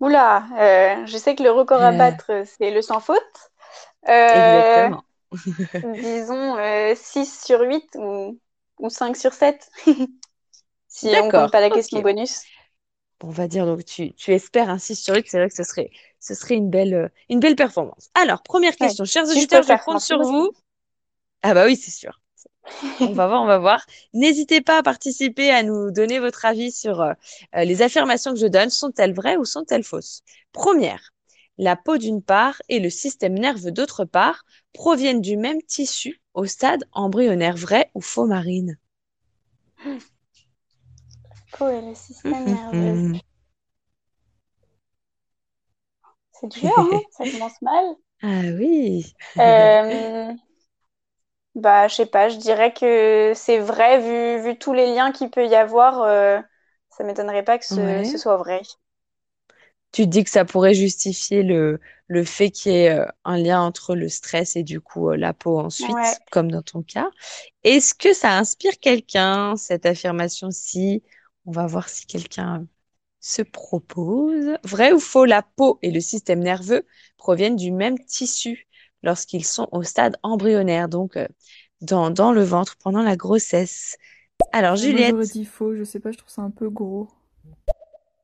[SPEAKER 2] Oula, euh, je sais que le record à euh. battre, c'est le sans faute.
[SPEAKER 1] Euh, Exactement. [laughs] [laughs]
[SPEAKER 2] disons 6 sur 8 ou, 5 sur 7. si on ne compte pas la question bonus
[SPEAKER 1] on va dire, donc tu, espères un 6 sur 8, c'est vrai que ce serait, ce serait une, belle, euh, une belle performance. Alors, première question, chers auditeurs, je compte sur vous. Ah bah oui, c'est sûr. on va voir, on va voir. N'hésitez pas à participer, à nous donner votre avis sur euh, les affirmations que je donne. Sont-elles vraies ou sont-elles fausses? Première, la peau d'une part et le système nerveux d'autre part proviennent du même tissu au stade embryonnaire. Vrai ou faux, Marine?
[SPEAKER 2] Et le système nerveux. [laughs] C'est dur, hein ça commence mal.
[SPEAKER 1] Ah oui.
[SPEAKER 2] euh, bah, je sais pas, je dirais que c'est vrai, vu, vu tous les liens qu'il peut y avoir, euh, ça m'étonnerait pas que ce, soit vrai.
[SPEAKER 1] Tu dis que ça pourrait justifier le, le fait qu'il y ait euh, un lien entre le stress et du coup euh, la peau ensuite, comme dans ton cas. Est-ce que ça inspire quelqu'un, cette affirmation-ci? On va voir si quelqu'un se propose. Vrai ou faux, la peau et le système nerveux proviennent du même tissu lorsqu'ils sont au stade embryonnaire, donc euh, dans, le ventre pendant la grossesse. Alors, Juliette?
[SPEAKER 4] Moi, dit faux, je sais pas, je trouve ça un peu gros.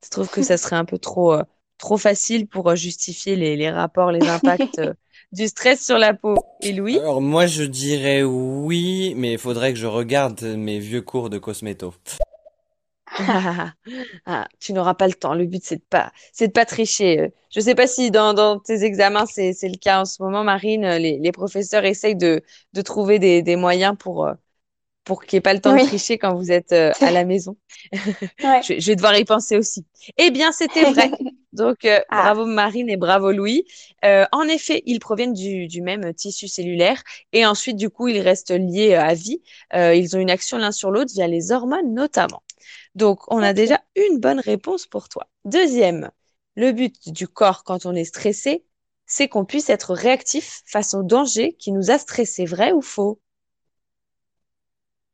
[SPEAKER 1] Tu trouves que ça serait un peu trop, euh, trop facile pour euh, justifier les, rapports, les impacts [laughs] du stress sur la peau? Et Louis?
[SPEAKER 3] Alors, moi, je dirais oui, mais il faudrait que je regarde mes vieux cours de cosméto.
[SPEAKER 1] Ah, tu n'auras pas le temps. Le but, c'est de pas, c'est de pas tricher. Je sais pas si dans, dans tes examens, c'est, c'est le cas en ce moment, Marine. Les, les professeurs essayent de, de trouver des, des moyens pour, euh, pour qu'il n'y ait pas le temps de tricher quand vous êtes euh, à la [laughs] maison. je, je, vais devoir y penser aussi. Eh bien, c'était vrai. [laughs] Donc, euh, ah. bravo Marine et bravo Louis. Euh, en effet, ils proviennent du, du, même tissu cellulaire et ensuite, du coup, ils restent liés à vie. ils ont une action l'un sur l'autre via les hormones notamment. Donc, on a déjà une bonne réponse pour toi. Deuxième, le but du corps quand on est stressé, c'est qu'on puisse être réactif face au danger qui nous a stressé. Vrai ou faux?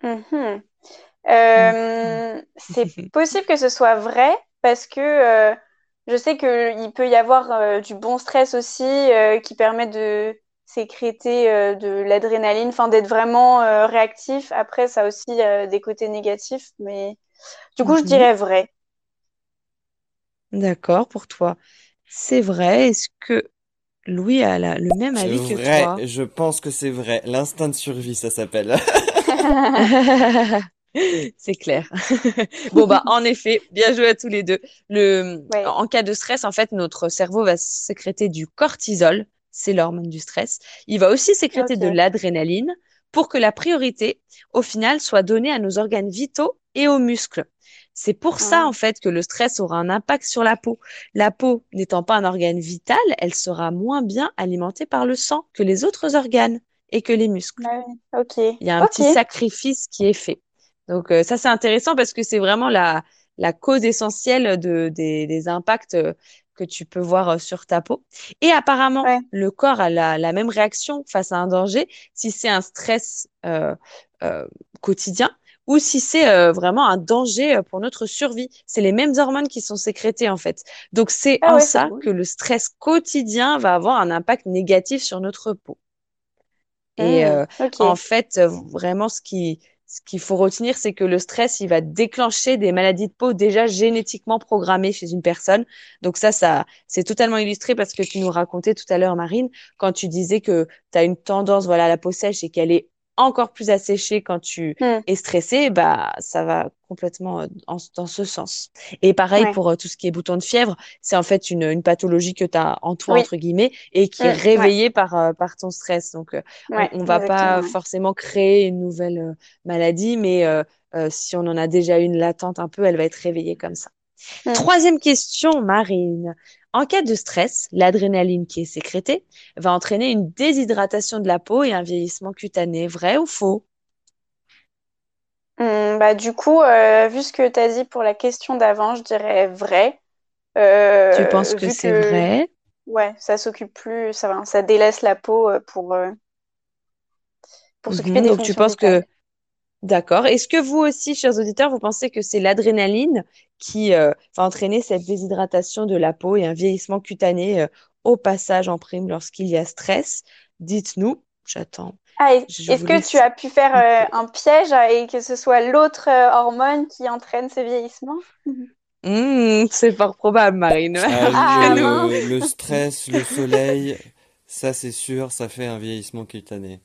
[SPEAKER 2] Mhm. Euh, c'est [laughs] possible que ce soit vrai parce que euh, je sais qu'il peut y avoir euh, du bon stress aussi qui permet de sécréter de l'adrénaline, enfin d'être vraiment réactif. Après, ça a aussi des côtés négatifs, mais du coup, je mhm. dirais vrai.
[SPEAKER 1] D'accord, pour toi. C'est vrai. Est-ce que Louis a le même avis que toi?
[SPEAKER 3] Je pense que c'est vrai. L'instinct de survie, ça s'appelle. [laughs]
[SPEAKER 1] C'est clair. [laughs] bon bah en effet, bien joué à tous les deux. Le en cas de stress, en fait, notre cerveau va sécréter du cortisol, c'est l'hormone du stress. Il va aussi sécréter de l'adrénaline pour que la priorité, au final, soit donnée à nos organes vitaux et aux muscles. C'est pour ça, ah. en fait, que le stress aura un impact sur la peau. La peau n'étant pas un organe vital, elle sera moins bien alimentée par le sang que les autres organes et que les muscles. Il y a un petit sacrifice qui est fait. Donc euh, ça c'est intéressant parce que c'est vraiment la, la cause essentielle de, des, des impacts euh, que tu peux voir euh, sur ta peau. Et apparemment, le corps a la, la, même réaction face à un danger si c'est un stress euh, quotidien ou si c'est vraiment un danger pour notre survie. C'est les mêmes hormones qui sont sécrétées en fait. Donc c'est ah en ça que le stress quotidien va avoir un impact négatif sur notre peau. Et mmh, euh, en fait, vraiment, ce qui ce qu'il faut retenir, c'est que le stress, il va déclencher des maladies de peau déjà génétiquement programmées chez une personne. Donc ça, ça, c'est totalement illustré parce que tu nous racontais tout à l'heure, Marine, quand tu disais que tu as une tendance, voilà, à la peau sèche et qu'elle est encore plus asséché quand tu hmm. es stressé, bah ça va complètement euh, dans ce sens. Et pareil pour euh, tout ce qui est bouton de fièvre, c'est en fait une, une pathologie que tu as en toi entre guillemets et qui est hmm. réveillée par euh, par ton stress. Donc on, on, va pas forcément créer une nouvelle maladie, mais si on en a déjà une latente un peu, elle va être réveillée comme ça. Hmm. Troisième question, Marine. En cas de stress, l'adrénaline qui est sécrétée va entraîner une déshydratation de la peau et un vieillissement cutané. Vrai ou faux?
[SPEAKER 2] Hmm, bah, Du coup, euh, vu ce que tu as dit pour la question d'avant, je dirais vrai. Euh,
[SPEAKER 1] tu penses que c'est vrai?
[SPEAKER 2] Ouais, ça s'occupe plus, ça, délaisse la peau euh, pour, pour s'occuper mhm, des Donc tu penses que
[SPEAKER 1] D'accord. Est-ce que vous aussi, chers auditeurs, vous pensez que c'est l'adrénaline qui euh, va entraîner cette déshydratation de la peau et un vieillissement cutané euh, au passage en prime lorsqu'il y a stress Dites-nous. J'attends.
[SPEAKER 2] Ah, est-ce que tu as pu faire [laughs] euh, un piège et que ce soit l'autre hormone qui entraîne ce vieillissement
[SPEAKER 1] mmh, C'est fort probable, Marine. [laughs]
[SPEAKER 3] Ah, le, le stress, le soleil, ça c'est sûr, ça fait un vieillissement cutané.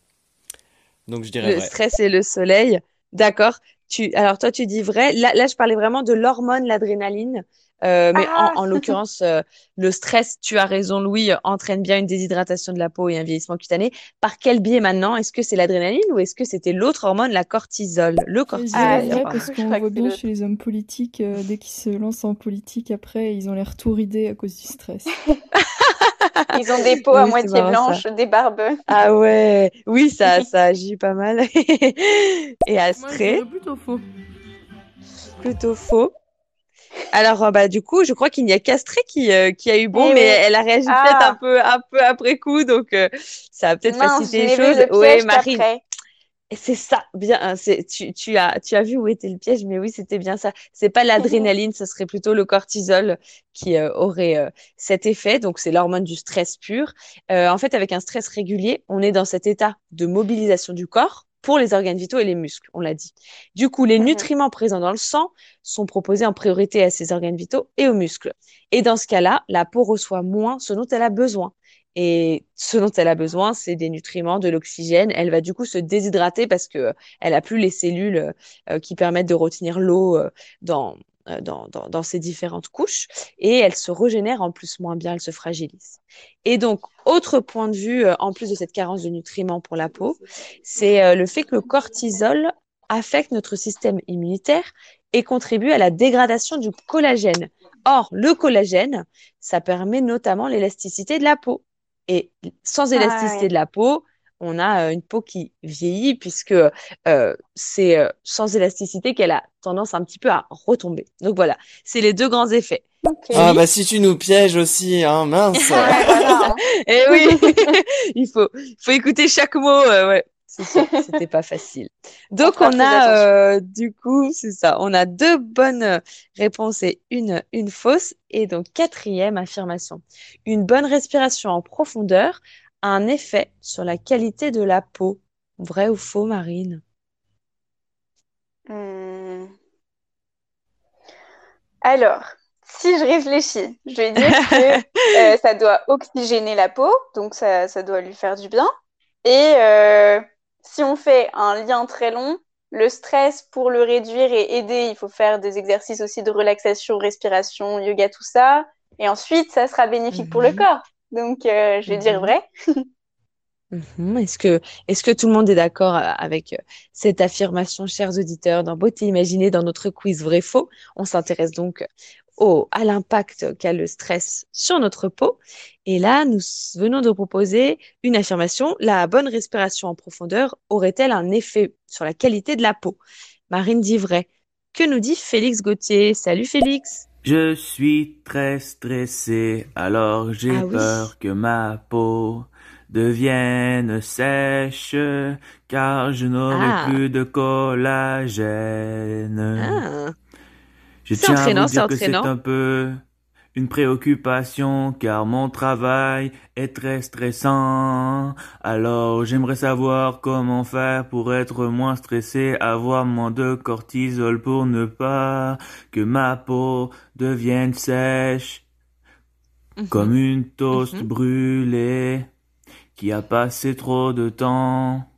[SPEAKER 3] Donc je dirais
[SPEAKER 1] le stress et le soleil. D'accord. Tu, alors toi, tu dis vrai. Là, là je parlais vraiment de l'hormone, l'adrénaline. Euh, mais en, ah. l'occurrence, euh, le stress, tu as raison, Louis, entraîne bien une déshydratation de la peau et un vieillissement cutané. Par quel biais maintenant? Est-ce que c'est l'adrénaline ou est-ce que c'était l'autre hormone, la cortisol? Le cortisol.
[SPEAKER 4] Ah, parce qu'on voit bien chez les hommes politiques, euh, dès qu'ils se lancent en politique, après, ils ont l'air tout ridés à cause du stress. [laughs] [laughs]
[SPEAKER 2] Ils ont des peaux à moitié blanches, des barbes.
[SPEAKER 1] Ah ouais, oui, ça, [laughs] ça agit pas mal. [laughs] Et Astrée
[SPEAKER 4] Plutôt faux.
[SPEAKER 1] Plutôt faux. Alors, euh, bah, du coup, je crois qu'il n'y a qu'Astrée qui, euh, qui a eu bon, eh mais elle a réagi peut-être ah. un peu, un peu après coup, donc euh, ça a peut-être facilité les choses.
[SPEAKER 2] Oui, Marie.
[SPEAKER 1] C'est ça, bien. Hein, c'est tu, tu as tu as vu où était le piège, mais oui, c'était bien ça. C'est pas l'adrénaline, ce serait plutôt le cortisol qui euh, aurait euh, cet effet. Donc c'est l'hormone du stress pur. Euh, en fait, avec un stress régulier, on est dans cet état de mobilisation du corps pour les organes vitaux et les muscles, on l'a dit. Du coup, les mhm. nutriments présents dans le sang sont proposés en priorité à ces organes vitaux et aux muscles. Et dans ce cas-là, la peau reçoit moins ce dont elle a besoin Et ce dont elle a besoin, c'est des nutriments, de l'oxygène. Elle va du coup se déshydrater parce que elle a plus les cellules qui permettent de retenir l'eau dans, dans, dans, dans, ces différentes couches et elle se régénère en plus moins bien, elle se fragilise. Et donc, autre point de vue, en plus de cette carence de nutriments pour la peau, c'est le fait que le cortisol affecte notre système immunitaire et contribue à la dégradation du collagène. Or, le collagène, ça permet notamment l'élasticité de la peau. Et sans ah élasticité de la peau, on a euh, une peau qui vieillit puisque euh, c'est euh, sans élasticité qu'elle a tendance un petit peu à retomber. Donc voilà, c'est les deux grands effets.
[SPEAKER 3] Ah bah si tu nous pièges aussi, hein, mince. [laughs]
[SPEAKER 1] Et [laughs] eh oui, [laughs] il faut, faut écouter chaque mot. ouais. C'était pas facile. [laughs] Donc on, a du coup, c'est ça, on a deux bonnes réponses et une une fausse. Et donc quatrième affirmation, une bonne respiration en profondeur a un effet sur la qualité de la peau. Vrai ou faux, Marine?
[SPEAKER 2] Hmm. Alors, si je réfléchis, je vais dire que [laughs] ça doit oxygéner la peau, donc ça, ça, doit lui faire du bien. Et euh, si on fait un lien très long, le stress, pour le réduire et aider, il faut faire des exercices aussi de relaxation, respiration, yoga, tout ça. Et ensuite, ça sera bénéfique pour le mhm. corps. Donc, euh, je vais dire mhm. vrai. [laughs]
[SPEAKER 1] Mhm. Est-ce que, est que tout le monde est d'accord avec euh, cette affirmation, chers auditeurs, dans Beauté Imaginée, dans notre quiz vrai-faux? On s'intéresse donc au, à l'impact qu'a le stress sur notre peau. Et là, nous venons de proposer une affirmation. La bonne respiration en profondeur aurait-elle un effet sur la qualité de la peau? Marine dit vrai. Que nous dit Félix Gauthier? Salut Félix
[SPEAKER 5] Je suis très stressé, alors j'ai ah peur que ma peau devienne sèche, car je n'aurai ah. plus de collagène. Ah. Je tiens à vous dire que c'est un peu une préoccupation car mon travail est très stressant. Alors j'aimerais savoir comment faire pour être moins stressé, avoir moins de cortisol pour ne pas que ma peau devienne sèche mhm. comme une toast mhm. brûlée qui a passé trop de temps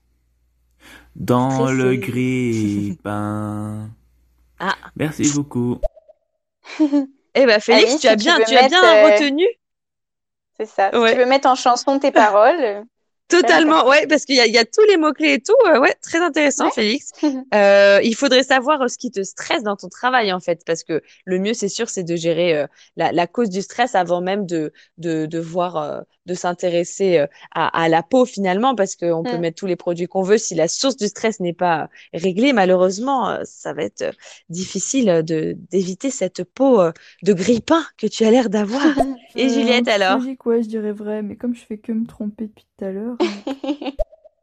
[SPEAKER 5] dans le [laughs] grille-pain. Ah. Merci beaucoup. [laughs]
[SPEAKER 1] eh ben Félix, tu as bien, tu, as bien euh, retenu.
[SPEAKER 2] C'est ça. Tu veux mettre en chanson tes paroles.
[SPEAKER 1] Totalement, ouais, parce qu'il y a, y a tous les mots-clés et tout. Euh, ouais, très intéressant, Félix. [laughs] Euh, il faudrait savoir euh, ce qui te stresse dans ton travail, en fait, parce que le mieux, c'est sûr, c'est de gérer euh, la, la, cause du stress avant même de, de, de voir, de s'intéresser à, à, la peau finalement, parce qu'on peut mm. mettre tous les produits qu'on veut. Si la source du stress n'est pas réglée, malheureusement, ça va être difficile de d'éviter cette peau de grippin que tu as l'air d'avoir. [laughs] et Juliette, alors?
[SPEAKER 4] Ouais, je dirais vrai, mais comme je fais que me tromper depuis tout à l'heure.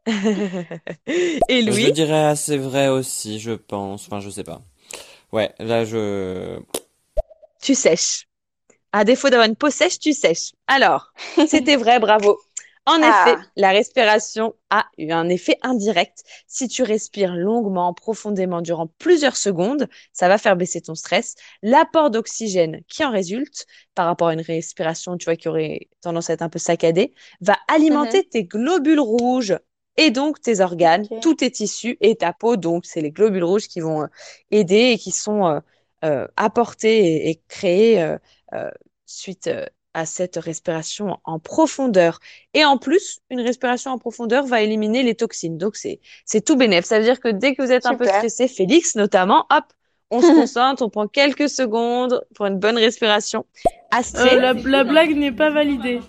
[SPEAKER 4] [laughs]
[SPEAKER 1] Et Louis
[SPEAKER 3] Je dirais assez vrai aussi, je pense. Enfin, je sais pas. Ouais, là, je...
[SPEAKER 1] Tu sèches. À défaut d'avoir une peau sèche, tu sèches. Alors, [laughs] c'était vrai, bravo. En ah. effet, la respiration a eu un effet indirect. Si tu respires longuement, profondément durant plusieurs secondes, ça va faire baisser ton stress. L'apport d'oxygène qui en résulte par rapport à une respiration, tu vois, qui aurait tendance à être un peu saccadée, va alimenter mhm. tes globules rouges et donc tes organes, tous tes tissus et ta peau. Donc, c'est les globules rouges qui vont euh, aider et qui sont euh, euh, apportés et, créés suite à cette respiration en profondeur. Et en plus, une respiration en profondeur va éliminer les toxines. Donc, c'est, c'est tout bénéf. Ça veut dire que dès que vous êtes un peu stressé, Félix notamment, hop, on se [laughs] concentre, on prend quelques secondes pour une bonne respiration.
[SPEAKER 6] Astrid. Euh, la, la, blague n'est pas validée.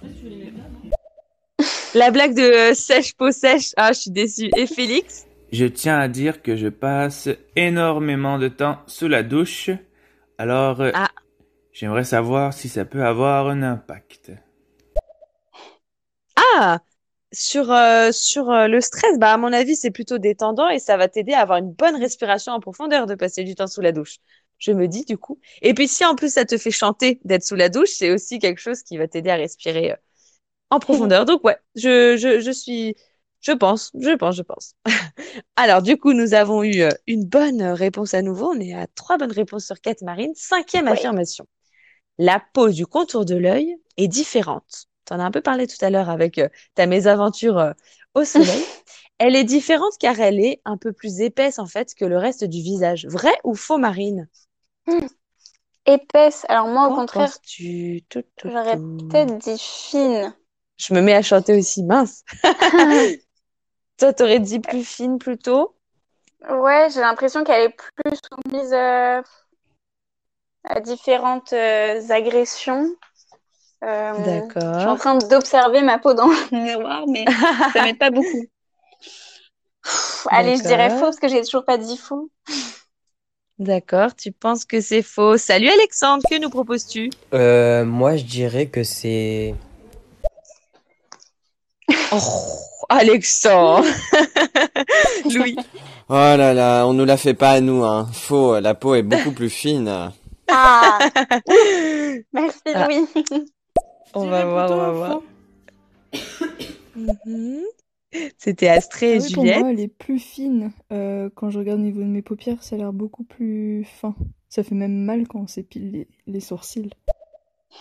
[SPEAKER 1] La blague de euh, sèche peau sèche. Ah, je suis déçue. Et Félix?
[SPEAKER 5] Je tiens à dire que je passe énormément de temps sous la douche. Alors, euh, ah. J'aimerais savoir si ça peut avoir un impact.
[SPEAKER 1] Ah, sur, euh, sur euh, le stress, bah, à mon avis, c'est plutôt détendant et ça va t'aider à avoir une bonne respiration en profondeur de passer du temps sous la douche. Je me dis du coup. Et puis si en plus ça te fait chanter d'être sous la douche, c'est aussi quelque chose qui va t'aider à respirer euh, en profondeur. [laughs] Donc ouais, je, je, je suis, je pense, je pense, je pense. [laughs] Alors du coup, nous avons eu une bonne réponse à nouveau. On est à trois bonnes réponses sur quatre marines. Cinquième affirmation la peau du contour de l'œil est différente tu en as un peu parlé tout à l'heure avec ta mésaventure au [laughs] soleil. elle est différente car elle est un peu plus épaisse en fait que le reste du visage. Vrai ou faux, Marine?
[SPEAKER 2] Hmm. Épaisse. Alors moi, au contraire, j'aurais peut-être dit fine.
[SPEAKER 1] Je me mets à chanter aussi, mince. [laughs] Toi, t'aurais dit plus fine plutôt
[SPEAKER 2] Ouais, j'ai l'impression qu'elle est plus soumise euh, à différentes euh, agressions.
[SPEAKER 1] Euh, D'accord.
[SPEAKER 2] Je suis en train d'observer ma peau dans le miroir, mais [laughs] ça m'aide pas beaucoup. allez, je dirais faux parce que j'ai toujours pas dit faux.
[SPEAKER 1] D'accord, tu penses que c'est faux? Salut Alexandre, que nous proposes-tu?
[SPEAKER 7] Moi, je dirais que c'est
[SPEAKER 1] Oh, Alexandre [laughs] Louis
[SPEAKER 3] Oh là là, on nous la fait pas à nous, hein. Faux, la peau est beaucoup plus fine.
[SPEAKER 2] Ah [laughs] Merci ah. Louis.
[SPEAKER 1] On va voir, on va voir. Mhm. C'était Astrée et ah
[SPEAKER 4] Pour moi, elle est plus fine. Euh, quand je regarde au niveau de mes paupières, ça a l'air beaucoup plus fin. Ça fait même mal quand on s'épile les sourcils.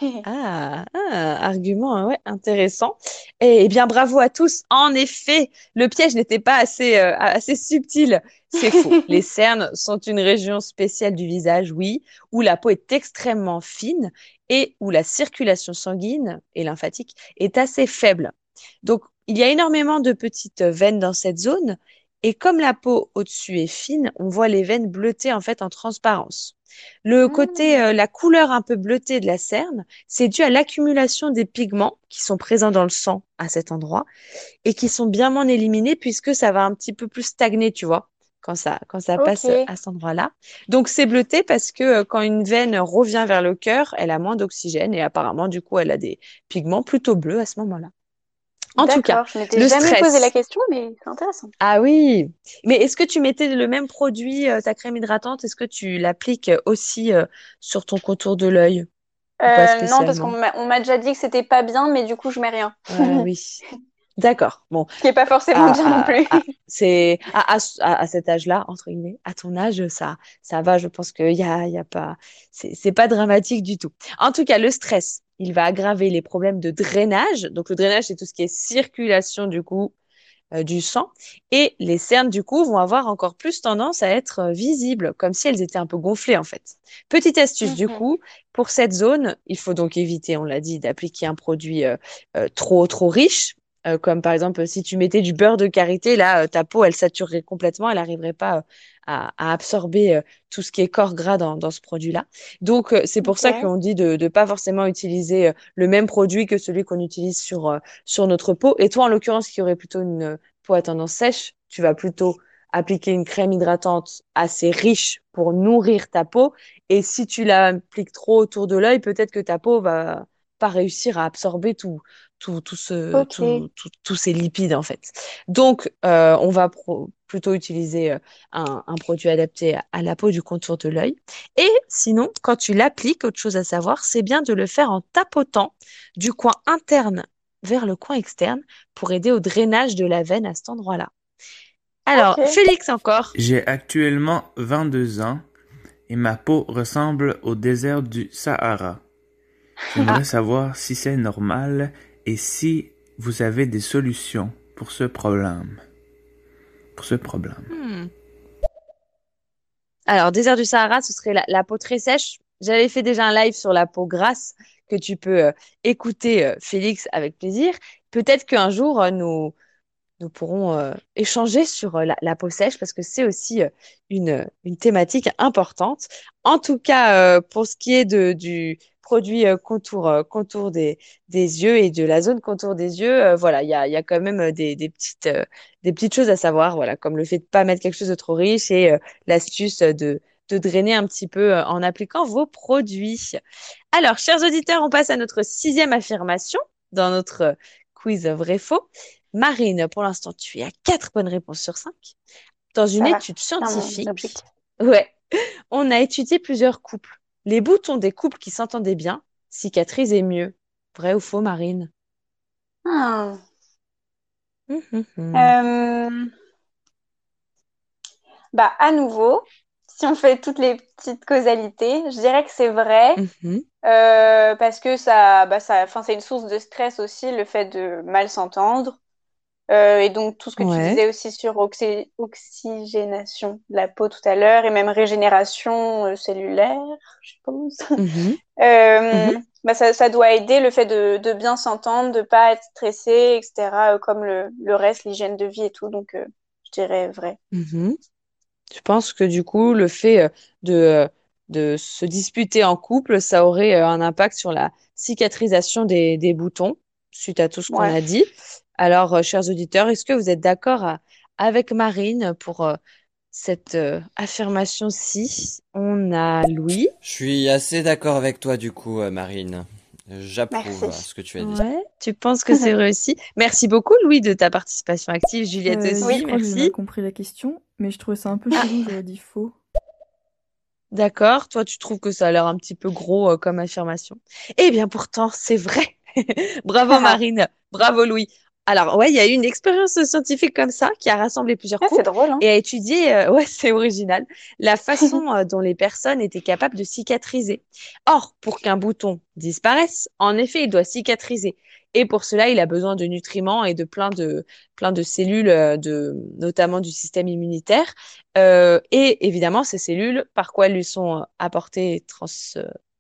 [SPEAKER 4] [laughs]
[SPEAKER 1] Ah, ah, argument ouais, intéressant. Et, bien bravo à tous. En effet, le piège n'était pas assez, euh, assez subtil. C'est faux. [laughs] Les cernes sont une région spéciale du visage, oui, où la peau est extrêmement fine et où la circulation sanguine et lymphatique est assez faible. Donc, il y a énormément de petites veines dans cette zone et comme la peau au-dessus est fine, on voit les veines bleutées en fait en transparence. Le côté, ah. euh, la couleur un peu bleutée de la cerne, c'est dû à l'accumulation des pigments qui sont présents dans le sang à cet endroit et qui sont bien moins éliminés puisque ça va un petit peu plus stagner, tu vois, quand ça, quand ça passe à cet endroit-là. Donc c'est bleuté parce que euh, quand une veine revient vers le cœur, elle a moins d'oxygène et apparemment, du coup, elle a des pigments plutôt bleus à ce moment-là.
[SPEAKER 2] En tout cas, je m'étais jamais posé la question, mais c'est intéressant.
[SPEAKER 1] Ah oui, mais est-ce que tu mettais le même produit, euh, ta crème hydratante, est-ce que tu l'appliques aussi euh, sur ton contour de l'œil?
[SPEAKER 2] Euh, Non, parce qu'on m'a déjà dit que c'était pas bien, mais du coup, je mets rien.
[SPEAKER 1] Ah oui. [laughs] D'accord. Bon.
[SPEAKER 2] Ce qui n'est pas forcément ah, bien non ah, plus.
[SPEAKER 1] c'est à, à, cet âge-là, entre guillemets, à ton âge, ça, ça va. Je pense qu'il y a, y a pas, c'est pas dramatique du tout. En tout cas, le stress, il va aggraver les problèmes de drainage. Donc le drainage, c'est tout ce qui est circulation du coup euh, du sang. Et les cernes, du coup, vont avoir encore plus tendance à être euh, visibles, comme si elles étaient un peu gonflées en fait. Petite astuce du mhm. coup, pour cette zone, il faut donc éviter, on l'a dit, d'appliquer un produit euh, trop trop riche. Comme par exemple si tu mettais du beurre de karité, là ta peau elle saturerait complètement, elle n'arriverait pas à, absorber euh, tout ce qui est corps gras dans, ce produit-là. Donc, euh, c'est pour ça qu'on dit de ne pas forcément utiliser euh, le même produit que celui qu'on utilise sur, sur notre peau. Et toi, en l'occurrence, qui aurait plutôt une peau à tendance sèche, tu vas plutôt appliquer une crème hydratante assez riche pour nourrir ta peau. Et si tu l'appliques trop autour de l'œil, peut-être que ta peau va pas réussir à absorber tout, tout, tout ce, tous ces lipides en fait. Donc, on va plutôt utiliser euh, un, produit adapté à la peau du contour de l'œil. Et sinon, quand tu l'appliques, autre chose à savoir, c'est bien de le faire en tapotant du coin interne vers le coin externe pour aider au drainage de la veine à cet endroit-là. Alors, Félix encore.
[SPEAKER 5] J'ai actuellement 22 ans et ma peau ressemble au désert du Sahara. [laughs] J'aimerais ah. savoir si c'est normal et si vous avez des solutions pour ce problème? Pour ce problème. Hmm.
[SPEAKER 1] Alors, désert du Sahara, ce serait la, peau très sèche. J'avais fait déjà un live sur la peau grasse que tu peux euh, écouter, euh, Félix, avec plaisir. Peut-être qu'un jour, euh, nous, nous pourrons échanger sur la, peau sèche parce que c'est aussi une, une thématique importante. En tout cas, pour ce qui est de, du, produit euh, contour, euh, contour des, des yeux et de la zone contour des yeux, euh, voilà, il y a, y a quand même des, des, petites, des petites choses à savoir, voilà, comme le fait de pas mettre quelque chose de trop riche et l'astuce de, de drainer un petit peu en appliquant vos produits. Alors, chers auditeurs, on passe à notre sixième affirmation dans notre quiz vrai-faux. Marine, pour l'instant, tu es à quatre bonnes réponses sur cinq. Dans une étude scientifique, ouais, on a étudié plusieurs couples les boutons des couples qui s'entendaient bien cicatrisaient mieux. Vrai ou faux, Marine?
[SPEAKER 2] Ah. hum, hum. Euh, bah, à nouveau, si on fait toutes les petites causalités, je dirais que c'est vrai mhm. euh, parce que ça, bah ça, c'est une source de stress aussi, le fait de mal s'entendre. Euh, et donc tout ce que tu disais aussi sur oxygénation de la peau tout à l'heure et même régénération euh, cellulaire, je suppose. [laughs] Mhm. Mhm. Bah ça, ça, doit aider le fait de, de bien s'entendre, de pas être stressé, etc. comme le, le reste, l'hygiène de vie et tout. Donc je dirais vrai.
[SPEAKER 1] Je pense que du coup, le fait euh, de, euh, de se disputer en couple, ça aurait euh, un impact sur la cicatrisation des, des boutons, suite à tout ce qu'on a dit. Alors, chers auditeurs, est-ce que vous êtes d'accord avec Marine pour cette affirmation-ci? On a Louis.
[SPEAKER 3] Je suis assez d'accord avec toi, du coup, Marine. J'approuve ce que tu as dit.
[SPEAKER 1] Ouais, tu penses que c'est [laughs] réussi? Merci beaucoup, Louis, de ta participation active. Juliette aussi,
[SPEAKER 4] oui,
[SPEAKER 1] merci.
[SPEAKER 4] J'ai compris la question, mais je trouvais ça un peu chelou, j'aurais dit faux.
[SPEAKER 1] D'accord, toi tu trouves que ça a l'air un petit peu gros euh, comme affirmation. Eh bien pourtant, c'est vrai. [laughs] bravo Marine, bravo Louis. Alors, ouais, il y a eu une expérience scientifique comme ça qui a rassemblé plusieurs
[SPEAKER 2] ah, couples drôle, hein.
[SPEAKER 1] et a étudié, euh, [laughs] ouais, c'est original, la [laughs] façon euh, dont les personnes étaient capables de cicatriser. Or, pour qu'un bouton disparaisse, en effet, il doit cicatriser. Et pour cela, il a besoin de nutriments et de plein de, plein de cellules, euh, de, notamment du système immunitaire. Euh, et évidemment, ces cellules, par quoi elles lui sont apportées et trans,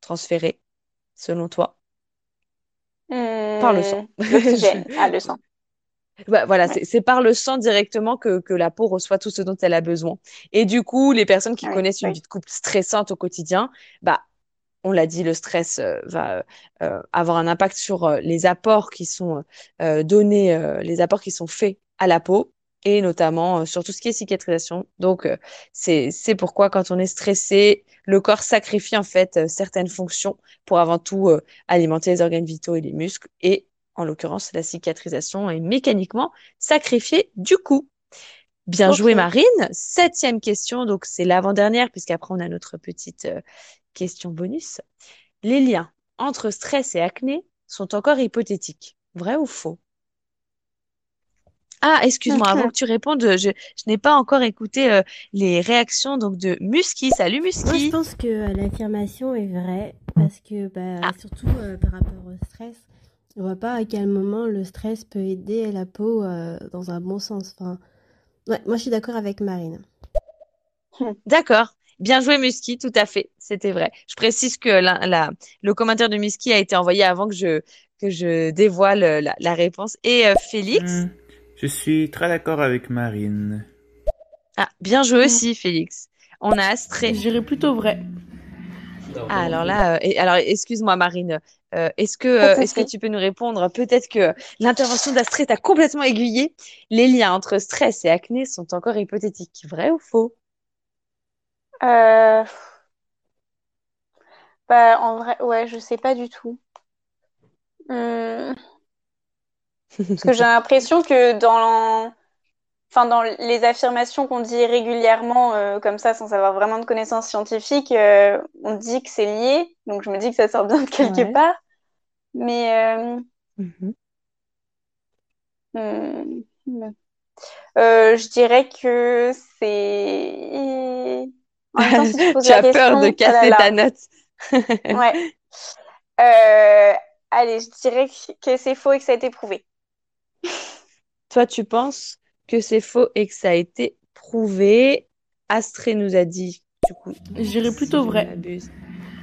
[SPEAKER 1] transférées, selon toi? Par le sang. [laughs]
[SPEAKER 2] ah, le sang.
[SPEAKER 1] Bah, voilà, c'est par le sang directement que, que la peau reçoit tout ce dont elle a besoin. Et du coup, les personnes qui connaissent une vie de couple stressante au quotidien, bah, on l'a dit, le stress euh, va euh, avoir un impact sur euh, les apports qui sont donnés, les apports qui sont faits à la peau et notamment sur tout ce qui est cicatrisation. Donc, c'est pourquoi quand on est stressé, le corps sacrifie en fait certaines fonctions pour avant tout alimenter les organes vitaux et les muscles et en l'occurrence, la cicatrisation est mécaniquement sacrifiée du coup. Bien joué Marine. Septième question, donc c'est l'avant-dernière, puisqu'après on a notre petite euh, question bonus. Les liens entre stress et acné sont encore hypothétiques. Vrai ou faux? Ah, excuse-moi, avant que tu répondes, je, n'ai pas encore écouté euh, les réactions donc de Musky. Salut Musky. Moi,
[SPEAKER 8] je pense que euh, l'affirmation est vraie parce que bah, ah. surtout par rapport au stress, on voit pas à quel moment le stress peut aider la peau euh, dans un bon sens. Enfin, ouais, moi, je suis d'accord avec Marine. [laughs]
[SPEAKER 1] D'accord. Bien joué, Musky, tout à fait. C'était vrai. Je précise que la, le commentaire de Musky a été envoyé avant que je, que je dévoile la, la réponse. Et euh, Félix? Hmm.
[SPEAKER 5] Je suis très d'accord avec Marine.
[SPEAKER 1] Ah, bien joué aussi, Félix. On a Astré.
[SPEAKER 6] J'irais plutôt vrai.
[SPEAKER 1] Ah, alors là, euh, alors excuse-moi Marine, euh, est-ce que, euh, est-ce que tu peux nous répondre Peut-être que l'intervention d'Astrid t'a complètement aiguillé. Les liens entre stress et acné sont encore hypothétiques? Vrai ou faux?
[SPEAKER 2] Euh... bah, En vrai, ouais, je sais pas du tout. Hmm. Parce que j'ai [laughs] l'impression que dans, enfin, dans les affirmations qu'on dit régulièrement, comme ça, sans avoir vraiment de connaissances scientifiques, on dit que c'est lié. Donc, je me dis que ça sort bien de quelque part. Mais euh, mhm. hmm, euh, je dirais que c'est.
[SPEAKER 1] tu, [laughs] as peur de oh casser ta note. [laughs]
[SPEAKER 2] ouais. Euh, allez, je dirais que c'est faux et que ça a été prouvé.
[SPEAKER 1] Toi, tu penses que c'est faux et que ça a été prouvé? Astré nous a dit, du coup.
[SPEAKER 6] J'irais plutôt vrai.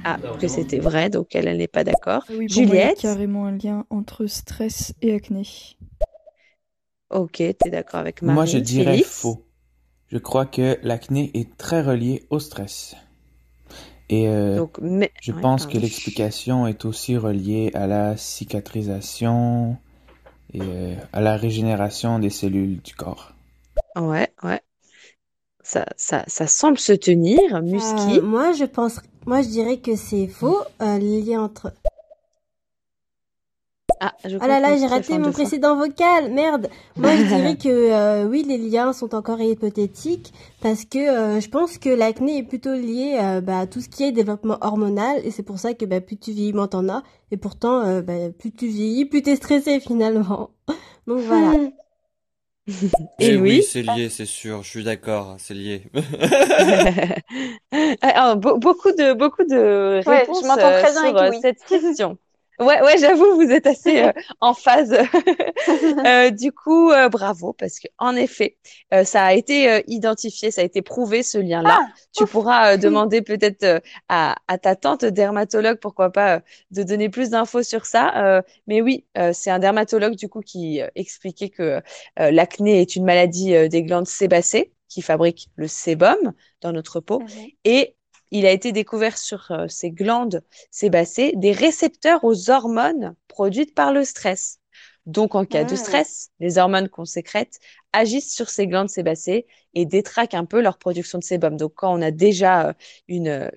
[SPEAKER 1] Ah, que c'était vrai, donc elle, n'est pas d'accord.
[SPEAKER 4] Oui, Juliette. il y a carrément un lien entre stress et acné.
[SPEAKER 1] Ok, tu es d'accord avec Marie.
[SPEAKER 5] Moi, je dirais faux. Je crois que l'acné est très relié au stress. Et euh, je pense que l'explication est aussi reliée à la cicatrisation et euh, à la régénération des cellules du corps.
[SPEAKER 1] Ouais, ouais. Ça, ça, ça semble se tenir, Musky.
[SPEAKER 8] Euh, moi, je pense moi, je dirais que c'est faux. Euh, le lien entre.
[SPEAKER 1] Ah, je
[SPEAKER 8] ah là là, j'ai raté mon précédent vocal. Merde. Moi, je dirais [laughs] que euh, oui, les liens sont encore hypothétiques parce que euh, je pense que l'acné est plutôt lié euh, bah, à tout ce qui est développement hormonal et c'est pour ça que bah, plus tu vieillis, moins t'en as. Et pourtant, bah, plus tu vieillis, plus t'es stressé finalement. [laughs] Donc voilà. [laughs] [laughs]
[SPEAKER 3] Et, oui, c'est lié, c'est sûr. Je suis d'accord, c'est lié. [laughs] [laughs]
[SPEAKER 1] Alors, beaucoup de beaucoup de réponses
[SPEAKER 2] ouais, très bien
[SPEAKER 1] sur cette question. Ouais, ouais, j'avoue, vous êtes assez euh, en phase. [laughs] euh, du coup, euh, bravo, parce que en effet, euh, ça a été identifié, ça a été prouvé ce lien-là. Ah, tu pourras demander peut-être à, à, ta tante dermatologue, pourquoi pas, de donner plus d'infos sur ça. mais oui, c'est un dermatologue du coup qui expliquait que l'acné est une maladie des glandes sébacées qui fabriquent le sébum dans notre peau. Mhm. Et il a été découvert sur euh, ces glandes sébacées des récepteurs aux hormones produites par le stress. Donc, en cas de stress, les hormones qu'on sécrète agissent sur ces glandes sébacées et détraquent un peu leur production de sébum. Donc, quand on a déjà euh, une, euh,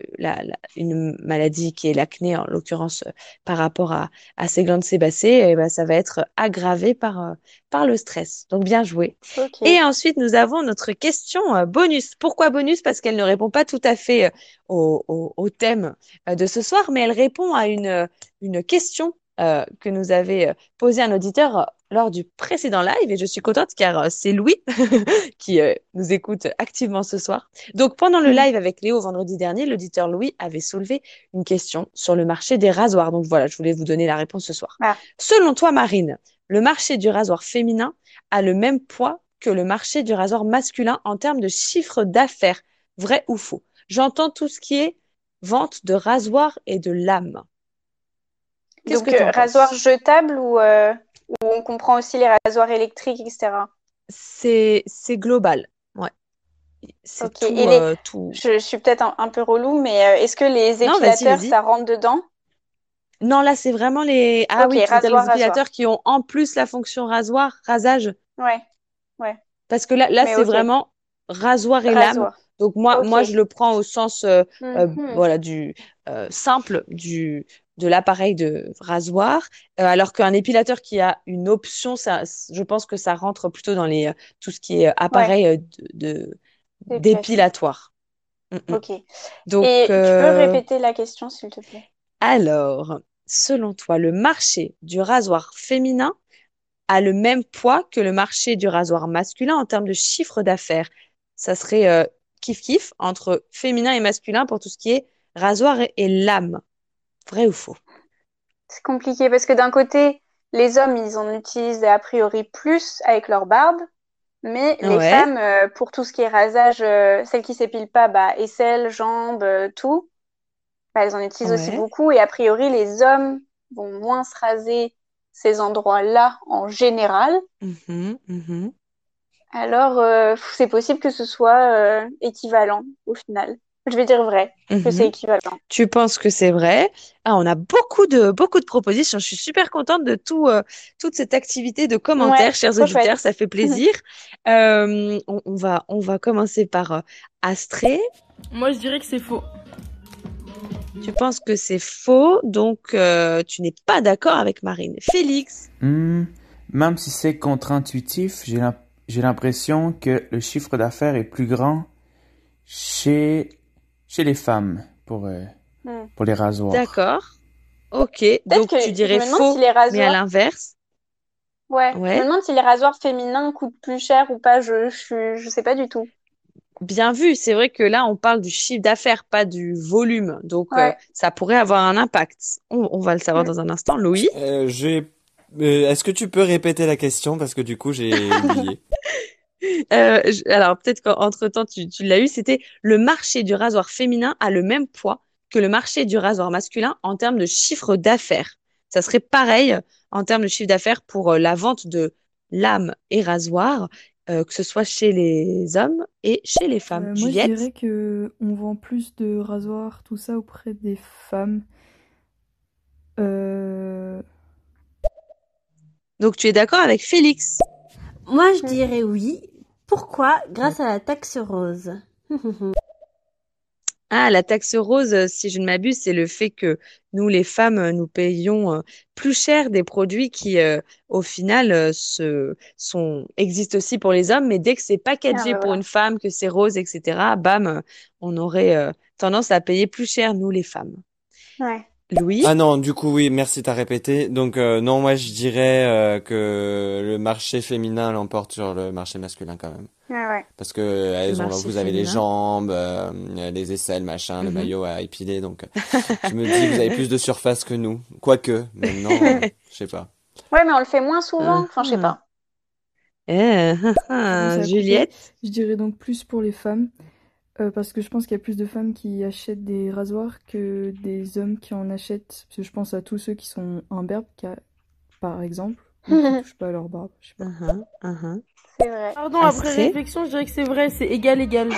[SPEAKER 1] une maladie qui est l'acné, en l'occurrence par rapport à, à, ces glandes sébacées, eh ben, ça va être aggravé par, par le stress. Donc, bien joué. Et ensuite, nous avons notre question bonus. Pourquoi bonus? Parce qu'elle ne répond pas tout à fait au, au, au, thème de ce soir, mais elle répond à une, une question euh, que nous avait euh, posé un auditeur euh, lors du précédent live et je suis contente car c'est Louis [laughs] qui nous écoute activement ce soir. Donc pendant le mm. live avec Léo vendredi dernier, l'auditeur Louis avait soulevé une question sur le marché des rasoirs. Donc voilà, je voulais vous donner la réponse ce soir. Ah. Selon toi Marine, le marché du rasoir féminin a le même poids que le marché du rasoir masculin en termes de chiffre d'affaires, vrai ou faux? J'entends tout ce qui est vente de rasoirs et de lames.
[SPEAKER 2] Donc, euh, rasoir jetable ou, euh, ou, on comprend aussi les rasoirs électriques, etc.
[SPEAKER 1] C'est global, ouais.
[SPEAKER 2] C'est tout, euh, tout, Je, suis peut-être un, peu relou, mais est-ce que les épilateurs, ça rentre dedans?
[SPEAKER 1] Non, là, c'est vraiment les. Ah oui, les épilateurs qui ont en plus la fonction rasoir, rasage.
[SPEAKER 2] Ouais, ouais.
[SPEAKER 1] Parce que là, là c'est vraiment rasoir et lame. Donc moi, moi, je le prends au sens, mhm. voilà, du simple, du de l'appareil de rasoir, euh, alors qu'un épilateur qui a une option, ça, je pense que ça rentre plutôt dans les euh, tout ce qui est euh, appareil de d'épilatoire.
[SPEAKER 2] Mm, mm. Ok. Donc, Et tu peux répéter la question, s'il te plaît?
[SPEAKER 1] Alors, selon toi, le marché du rasoir féminin a le même poids que le marché du rasoir masculin en termes de chiffre d'affaires? Ça serait kiff kiff entre féminin et masculin pour tout ce qui est rasoir et lame. Vrai ou faux?
[SPEAKER 2] C'est compliqué parce que d'un côté, les hommes, ils en utilisent a priori plus avec leur barbe, mais les femmes, euh, pour tout ce qui est rasage, euh, celles qui s'épilent pas, bah, aisselles, jambes, euh, tout, bah, elles en utilisent aussi beaucoup. Et a priori, les hommes vont moins se raser ces endroits-là en général. Mmh mmh Alors, c'est possible que ce soit équivalent au final. Je vais dire vrai, que c'est mhm. équivalent.
[SPEAKER 1] Tu penses que c'est vrai? Ah, On a beaucoup de, beaucoup de propositions. Je suis super contente de tout, euh, toute cette activité de commentaires, chers auditeurs. Ça fait [laughs] plaisir. euh, on, on, va, on va commencer par euh, Astré.
[SPEAKER 6] Moi, je dirais que c'est faux.
[SPEAKER 1] Tu penses que c'est faux, donc euh, tu n'es pas d'accord avec Marine. Félix
[SPEAKER 5] hmm, Même si c'est contre-intuitif, j'ai l'impression que le chiffre d'affaires est plus grand chez chez les femmes pour, euh, hmm. pour les rasoirs.
[SPEAKER 1] D'accord. Ok. Donc tu dirais faux, mais à l'inverse.
[SPEAKER 2] Ouais. Je me demande si les rasoirs féminins coûtent plus cher ou pas. Je je, je sais pas du tout.
[SPEAKER 1] Bien vu. C'est vrai que là, on parle du chiffre d'affaires, pas du volume. Donc euh, ça pourrait avoir un impact. On, va le savoir dans un instant. Louis?
[SPEAKER 3] Euh, Est-ce que tu peux répéter la question? Parce que du coup j'ai [laughs] oublié.
[SPEAKER 1] Euh, alors peut-être qu'entre temps tu, tu l'as eu, c'était le marché du rasoir féminin a le même poids que le marché du rasoir masculin en termes de chiffre d'affaires. Ça serait pareil en termes de chiffre d'affaires pour euh, la vente de lames et rasoirs, euh, que ce soit chez les hommes et chez les femmes.
[SPEAKER 4] moi, je dirais que on vend plus de rasoirs, tout ça auprès des femmes.
[SPEAKER 1] Donc tu es d'accord avec Félix?
[SPEAKER 8] Moi, je dirais oui, pourquoi? Grâce à la taxe rose. [laughs]
[SPEAKER 1] Ah, la taxe rose, si je ne m'abuse, c'est le fait que nous, les femmes, nous payons euh, plus cher des produits qui, euh, au final, euh, se, sont, existent aussi pour les hommes, mais dès que c'est packagé ah, pour une femme, que c'est rose, etc., bam, on aurait tendance à payer plus cher, nous, les femmes.
[SPEAKER 2] Ouais.
[SPEAKER 1] Louis?
[SPEAKER 3] Ah non, du coup oui, merci t'as répété. Donc euh, non, moi je dirais euh, que le marché féminin l'emporte sur le marché masculin quand même.
[SPEAKER 2] Ah ouais.
[SPEAKER 3] Parce que elles ont, vous avez les jambes, euh, les aisselles, machin, le mhm. maillot à épiler, donc [laughs] je me dis vous avez plus de surface que nous. Quoique, maintenant, [laughs] je sais pas.
[SPEAKER 2] Ouais, mais on le fait moins souvent. Enfin, je sais pas.
[SPEAKER 1] Eh, Juliette?
[SPEAKER 4] Je dirais donc plus pour les femmes. Euh, parce que je pense qu'il y a plus de femmes qui achètent des rasoirs que des hommes qui en achètent. Parce que je pense à tous ceux qui sont imberbes, par exemple, [laughs] qui ne touchent pas à leur barbe. Je sais pas. Uh-huh,
[SPEAKER 2] uh-huh. C'est vrai.
[SPEAKER 6] Pardon, après réflexion, je dirais que c'est vrai, c'est égal, égal.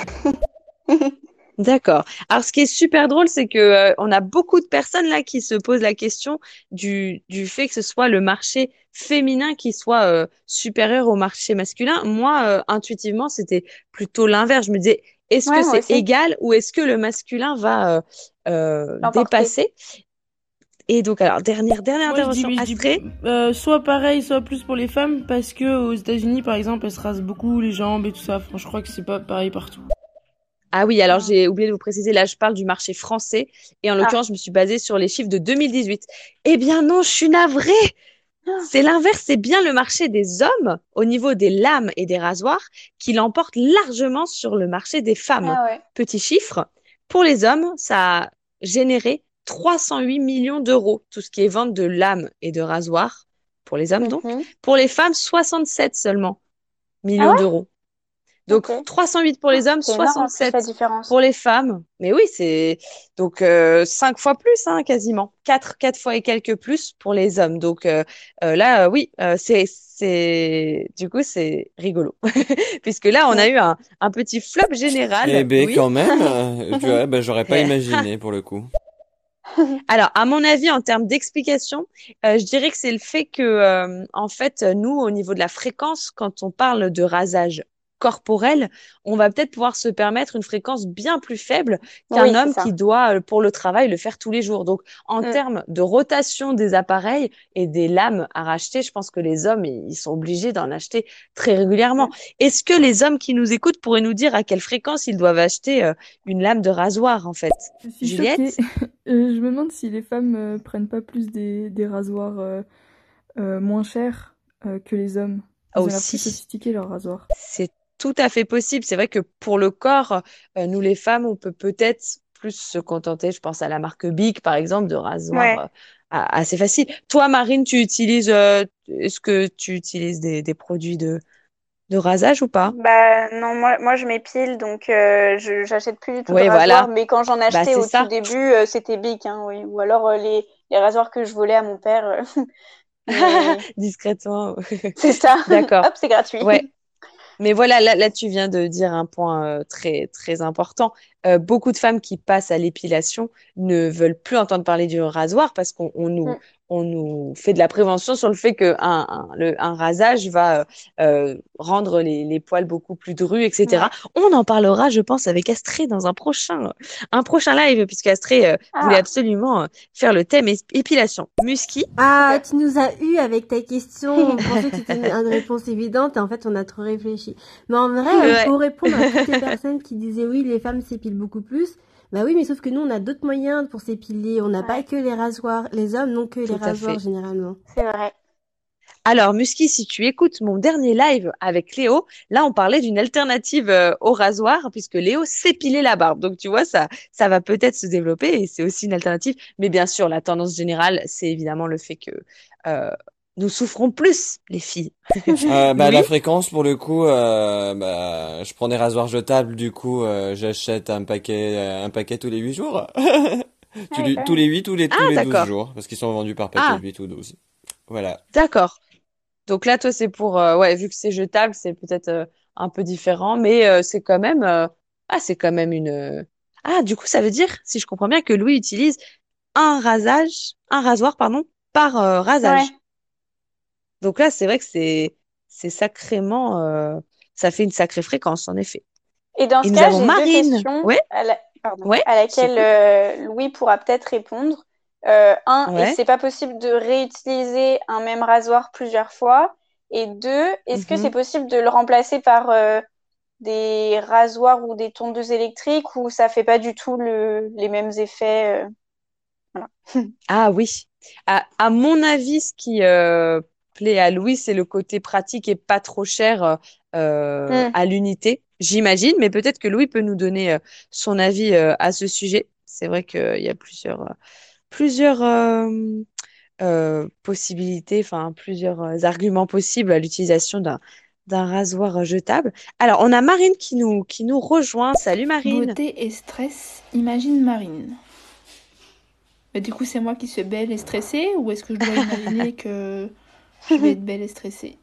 [SPEAKER 6] [laughs]
[SPEAKER 1] D'accord. Alors, ce qui est super drôle, c'est que euh, on a beaucoup de personnes là qui se posent la question du, du fait que ce soit le marché féminin qui soit euh, supérieur au marché masculin. Moi, intuitivement, c'était plutôt l'inverse. Je me disais, est-ce que c'est égal ou est-ce que le masculin va euh, euh, dépasser? Et donc, alors, dernière, dernière intervention,
[SPEAKER 6] euh, soit pareil, soit plus pour les femmes, parce que aux États-Unis, par exemple, elles se rasent beaucoup les jambes et tout ça. Franchement, je crois que c'est pas pareil partout.
[SPEAKER 1] Ah oui, alors j'ai oublié de vous préciser, là je parle du marché français. Et en ah. l'occurrence je me suis basée sur les chiffres de 2018. Eh bien non, je suis navrée [gasps] c'est l'inverse, c'est bien le marché des hommes au niveau des lames et des rasoirs qui l'emporte largement sur le marché des femmes.
[SPEAKER 2] Ah
[SPEAKER 1] Petit chiffre, pour les hommes, ça a généré 308 millions d'euros, tout ce qui est vente de lames et de rasoirs, pour les hommes donc. Mhm. Pour les femmes, 67 seulement millions ah d'euros. Donc 308 pour les hommes, 67 pour les femmes. Mais oui, c'est donc euh, cinq fois plus, hein, quasiment. Quatre, quatre fois et quelques plus pour les hommes. Donc euh, euh là, euh, oui, euh, c'est c'est du coup c'est rigolo [laughs] puisque là on a eu un, un petit flop général.
[SPEAKER 3] Eh ben quand même, euh, [laughs] ben, j'aurais pas imaginé pour le coup. [laughs]
[SPEAKER 1] Alors, à mon avis, en termes d'explication, euh, je dirais que c'est le fait que, en fait, nous, au niveau de la fréquence, quand on parle de rasage corporel, on va peut-être pouvoir se permettre une fréquence bien plus faible qu'un homme qui doit, euh, pour le travail, le faire tous les jours. Donc, en mm. termes de rotation des appareils et des lames à racheter, je pense que les hommes, ils sont obligés d'en acheter très régulièrement. Mm. Est-ce que les hommes qui nous écoutent pourraient nous dire à quelle fréquence ils doivent acheter euh, une lame de rasoir, en fait? Juliette? [laughs]
[SPEAKER 4] euh, Je me demande si les femmes prennent pas plus des, rasoirs moins chers que les hommes. Ils aussi. sophistiqué leur rasoir.
[SPEAKER 1] C'est tout à fait possible. C'est vrai que pour le corps, euh, nous les femmes, on peut peut-être plus se contenter, je pense à la marque Big par exemple, de rasoir euh, assez facile. Toi, Marine, tu utilises, euh, est-ce que tu utilises des, des produits de, de rasage ou pas?
[SPEAKER 2] Bah non, moi, moi je m'épile, donc je j'achète plus du tout de rasoir. Mais quand j'en bah, achetais au tout début, c'était Big, hein, oui. Ou alors les, les rasoirs que je volais à mon père. [laughs] [laughs]
[SPEAKER 1] Discrètement.
[SPEAKER 2] c'est ça. [laughs] D'accord. Hop, c'est gratuit.
[SPEAKER 1] Ouais. Mais voilà, là, là, tu viens de dire un point euh, très, très important. Euh, beaucoup de femmes qui passent à l'épilation ne veulent plus entendre parler du rasoir parce qu'on nous, mm on nous fait de la prévention sur le fait qu'un un, un, rasage va euh, rendre les, les, poils beaucoup plus drus, etc. On en parlera, je pense, avec Astrée dans un prochain, un prochain live, puisque Astrée euh, ah. voulait absolument euh, faire le thème épilation. Musky
[SPEAKER 8] Ah, tu nous as eu avec ta question. [laughs] On pensait que c'était une, réponse évidente et en fait, on a trop réfléchi. Mais en vrai, pour répondre à toutes les [laughs] personnes qui disaient oui, les femmes s'épilent beaucoup plus, bah oui, mais sauf que nous, on a d'autres moyens pour s'épiler. On n'a pas que les rasoirs. Les hommes n'ont que les rasoirs généralement.
[SPEAKER 2] C'est vrai.
[SPEAKER 1] Alors, Musky, si tu écoutes mon dernier live avec Léo, là, on parlait d'une alternative euh, au rasoir, puisque Léo s'épilait la barbe. Donc, tu vois, ça, ça va peut-être se développer et c'est aussi une alternative. Mais bien sûr, la tendance générale, c'est évidemment le fait que euh, nous souffrons plus, les filles.
[SPEAKER 3] euh, [laughs] bah, La fréquence, pour le coup, euh, bah, je prends des rasoirs jetables, du coup, euh, j'achète un paquet, euh, un paquet tous les 8 jours. [laughs] tous, les, tous les 8 ou les, tous ah, les 12 jours, parce qu'ils sont vendus par paquet ah. 8 ou 12. Voilà.
[SPEAKER 1] D'accord. Donc là, toi, c'est pour, euh, ouais, vu que c'est jetable, c'est peut-être un peu différent, mais c'est quand même, ah, c'est quand même une, ah, du coup, ça veut dire, si je comprends bien, que Louis utilise un rasage, un rasoir, pardon, par rasage. Donc là, c'est vrai que c'est c'est sacrément, euh, ça fait une sacrée fréquence en effet.
[SPEAKER 2] Et dans ce cas, j'ai deux questions ouais. à, la... à, laquelle euh, Louis pourra peut-être répondre. Euh, un, est-ce que c'est pas possible de réutiliser un même rasoir plusieurs fois? Et deux, est-ce que mhm. c'est possible de le remplacer par des rasoirs ou des tondeuses électriques ou ça fait pas du tout le... les mêmes effets [laughs]
[SPEAKER 1] ah oui. À, mon avis, ce qui plaît à Louis, c'est le côté pratique et pas trop cher mm. à l'unité, j'imagine. Mais peut-être que Louis peut nous donner son avis à ce sujet. C'est vrai qu'il y a plusieurs, plusieurs euh, possibilités, enfin plusieurs euh, arguments possibles à l'utilisation d'un d'un rasoir jetable. Alors, on a Marine qui nous, qui nous rejoint. Salut Marine.
[SPEAKER 9] Beauté et stress, imagine Marine. Mais du coup, c'est moi qui suis belle et stressée ou est-ce que je dois [laughs] imaginer que je vais [laughs] être belle et stressée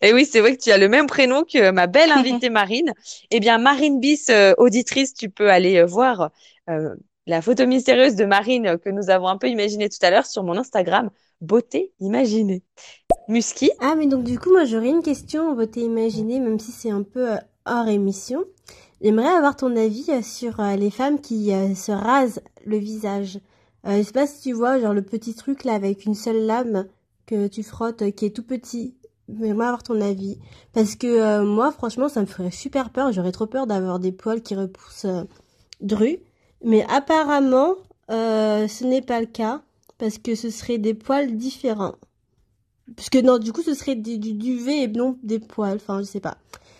[SPEAKER 1] Et eh oui, c'est vrai que tu as le même prénom que ma belle [laughs] invitée Marine. Eh bien, Marine Bis, euh, auditrice, tu peux aller voir la photo mystérieuse de Marine que nous avons un peu imaginée tout à l'heure sur mon Instagram, beauté imaginée. Musky
[SPEAKER 8] Ah, mais donc du coup, moi j'aurais une question en beauté imaginée, même si c'est un peu euh, hors émission. J'aimerais avoir ton avis euh, sur euh, les femmes qui se rasent le visage. Je sais pas si tu vois, genre le petit truc là avec une seule lame que tu frottes, qui est tout petit. J'aimerais avoir ton avis. Parce que moi, franchement, ça me ferait super peur. J'aurais trop peur d'avoir des poils qui repoussent dru. Mais apparemment, euh, ce n'est pas le cas parce que ce serait des poils différents. Parce que non, du coup, ce serait du, duvet et non des poils. Enfin, je sais pas.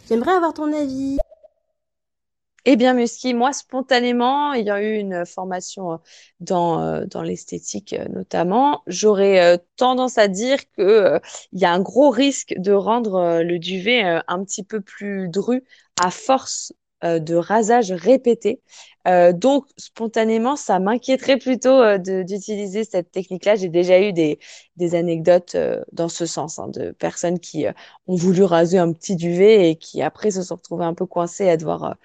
[SPEAKER 8] J'aimerais avoir ton avis.
[SPEAKER 1] Eh bien, Musky, moi, spontanément, ayant eu une formation euh, dans, euh, dans l'esthétique notamment, j'aurais tendance à dire que il y a un gros risque de rendre le duvet un petit peu plus dru à force de rasage répété. Euh, donc, spontanément, ça m'inquiéterait plutôt euh, d'utiliser cette technique-là. J'ai déjà eu des, des anecdotes euh, dans ce sens, hein, de personnes qui ont voulu raser un petit duvet et qui après se sont retrouvées un peu coincées à devoir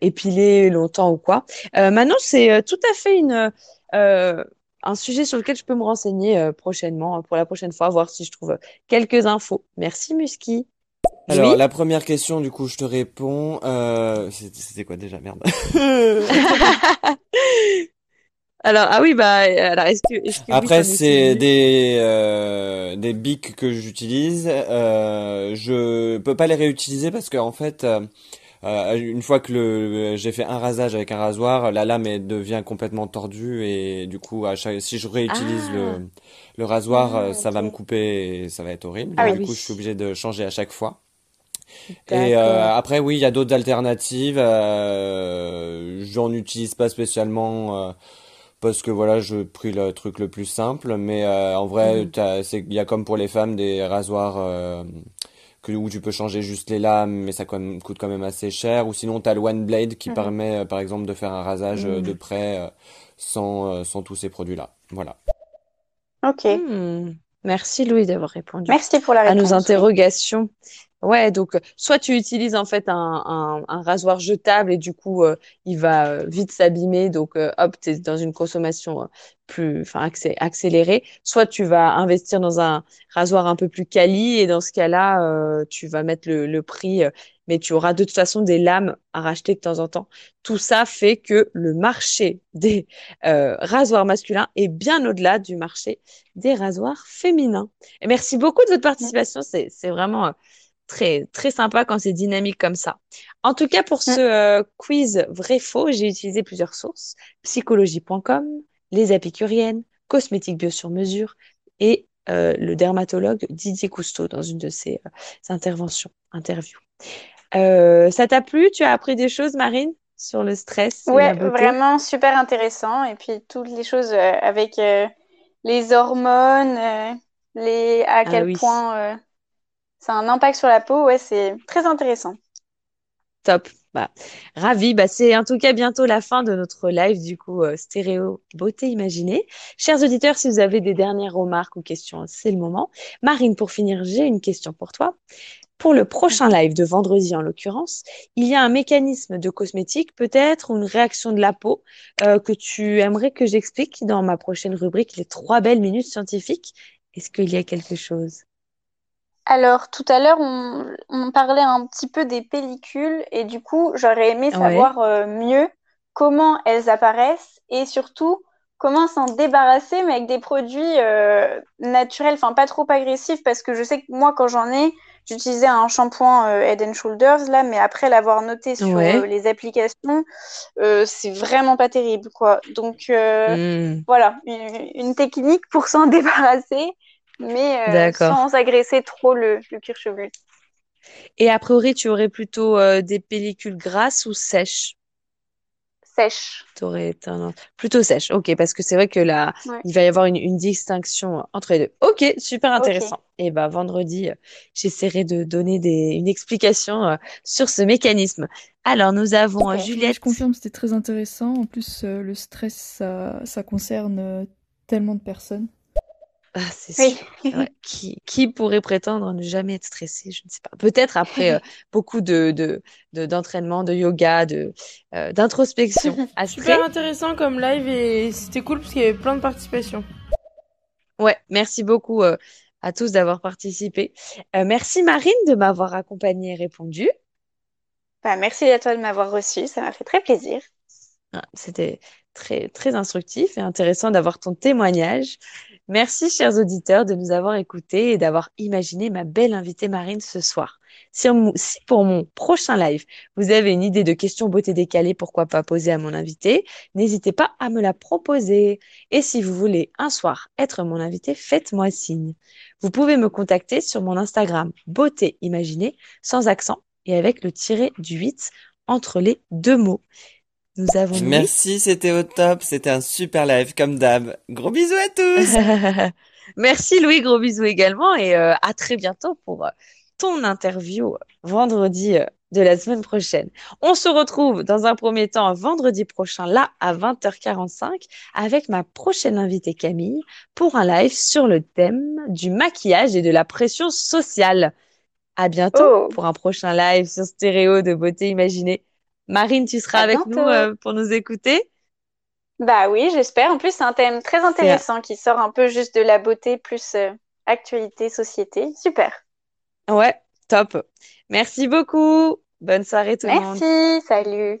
[SPEAKER 1] épiler longtemps ou quoi. maintenant, c'est tout à fait une, un sujet sur lequel je peux me renseigner prochainement, pour la prochaine fois, voir si je trouve quelques infos. Merci, Musky.
[SPEAKER 3] Alors, la première question, du coup, je te réponds. Euh... C'était quoi déjà Merde. [laughs]
[SPEAKER 1] alors, ah oui, bah, alors, est-ce que, est que
[SPEAKER 3] Après, c'est des, euh, des bics que j'utilise. Euh, je peux pas les réutiliser parce qu'en en fait, euh, euh, une fois que le, j'ai fait un rasage avec un rasoir, la lame elle devient complètement tordue et du coup, à chaque, si je réutilise le, ah. le rasoir, ah, ça va me couper et ça va être horrible. Ah, du coup, je suis obligé de changer à chaque fois. Et euh, après, oui, il y a d'autres alternatives. Euh, J'en utilise pas spécialement euh, parce que voilà, je pris le truc le plus simple. Mais euh, en vrai, mhm. il y a comme pour les femmes des rasoirs euh, que, où tu peux changer juste les lames, mais ça coûte quand même assez cher. Ou sinon, tu as le One Blade qui mhm. permet, par exemple, de faire un rasage de mhm. près sans, sans tous ces produits-là. Voilà.
[SPEAKER 1] Ok. Hmm. Merci Louis d'avoir répondu.
[SPEAKER 2] Merci pour la réponse.
[SPEAKER 1] À nos interrogations. Ouais, donc euh, soit tu utilises en fait un, un, un rasoir jetable et du coup euh, il va euh, vite s'abîmer, donc hop, tu es dans une consommation plus enfin accélérée, soit tu vas investir dans un rasoir un peu plus quali et dans ce cas-là, tu vas mettre le, le prix, mais tu auras de toute façon des lames à racheter de temps en temps. Tout ça fait que le marché des rasoirs masculins est bien au-delà du marché des rasoirs féminins. Et merci beaucoup de votre participation, c'est vraiment très, très sympa quand c'est dynamique comme ça. En tout cas, pour ce euh, quiz vrai-faux, j'ai utilisé plusieurs sources. Psychologie.com, les épicuriennes, cosmétiques bio sur mesure et euh, le dermatologue Didier Cousteau dans une de ses euh, interventions, interviews. ça t'a plu? Tu as appris des choses, Marine, sur le stress
[SPEAKER 2] Oui, vraiment super intéressant. Et puis toutes les choses avec les hormones, les à ah quel point ça un impact sur la peau, ouais, c'est très intéressant.
[SPEAKER 1] Top. Bah, ravi. Bah, c'est en tout cas bientôt la fin de notre live du coup euh, stéréo beauté imaginée. Chers auditeurs, si vous avez des dernières remarques ou questions, c'est le moment. Marine, pour finir, j'ai une question pour toi. Pour le prochain live de vendredi en l'occurrence, il y a un mécanisme de cosmétique peut-être ou une réaction de la peau euh, que tu aimerais que j'explique dans ma prochaine rubrique les trois belles minutes scientifiques. Est-ce qu'il y a quelque chose?
[SPEAKER 2] Alors, tout à l'heure, on, parlait un petit peu des pellicules et du coup, j'aurais aimé savoir euh, mieux comment elles apparaissent et surtout comment s'en débarrasser, mais avec des produits euh, naturels, enfin pas trop agressifs, parce que je sais que moi, quand j'en ai, j'utilisais un shampoing euh, Head and Shoulders, là, mais après l'avoir noté sur les applications, c'est vraiment pas terrible, quoi. Donc, hmm. voilà, une, technique pour s'en [laughs] débarrasser, mais sans agresser trop le, le cuir chevelu.
[SPEAKER 1] Et a priori, tu aurais plutôt des pellicules grasses ou sèches?
[SPEAKER 2] Sèche.
[SPEAKER 1] T'aurais tendance... Plutôt sèche, ok, parce que c'est vrai que là, il va y avoir une, distinction entre les deux. Ok, super intéressant. Et bah vendredi, euh, j'essaierai de donner des, une explication euh, sur ce mécanisme. Alors nous avons euh, Juliette.
[SPEAKER 4] Je confirme, c'était très intéressant. En plus, le stress, ça, ça concerne tellement de personnes.
[SPEAKER 1] Ah, c'est sûr. [laughs] qui, qui, pourrait prétendre ne jamais être stressé? Je ne sais pas. Peut-être après euh, [laughs] beaucoup de, de, d'entraînement, de, yoga, de, euh, d'introspection. [laughs]
[SPEAKER 6] Super intéressant comme live et c'était cool parce qu'il y avait plein de participation.
[SPEAKER 1] Ouais, merci beaucoup euh, à tous d'avoir participé. merci Marine de m'avoir accompagnée et répondu.
[SPEAKER 2] Bah, merci à toi de m'avoir reçu, ça m'a fait très plaisir.
[SPEAKER 1] Ah, c'était très, très instructif et intéressant d'avoir ton témoignage. Merci, chers auditeurs, de nous avoir écoutés et d'avoir imaginé ma belle invitée Marine ce soir. Si, pour mon prochain live, vous avez une idée de question beauté décalée, pourquoi pas poser à mon invité, n'hésitez pas à me la proposer. Et si vous voulez un soir être mon invité, faites-moi signe. Vous pouvez me contacter sur mon Instagram beauté imaginée sans accent et avec le tiré du 8 entre les deux mots.
[SPEAKER 3] Nous avons Merci, c'était au top. C'était un super live comme d'hab. Gros bisous à tous. [laughs]
[SPEAKER 1] Merci Louis, gros bisous également et euh, à très bientôt pour euh, ton interview vendredi euh, de la semaine prochaine. On se retrouve dans un premier temps vendredi prochain, là à 20h45, avec ma prochaine invitée Camille pour un live sur le thème du maquillage et de la pression sociale. À bientôt oh. pour un prochain live sur Stéréo de beauté imaginée. Marine, tu seras avec nous euh, pour nous écouter
[SPEAKER 2] Bah oui, j'espère. En plus, c'est un thème très intéressant qui sort un peu juste de la beauté plus euh, actualité, société. Super.
[SPEAKER 1] Ouais, top. Merci beaucoup. Bonne soirée tout le
[SPEAKER 2] monde. Merci, salut.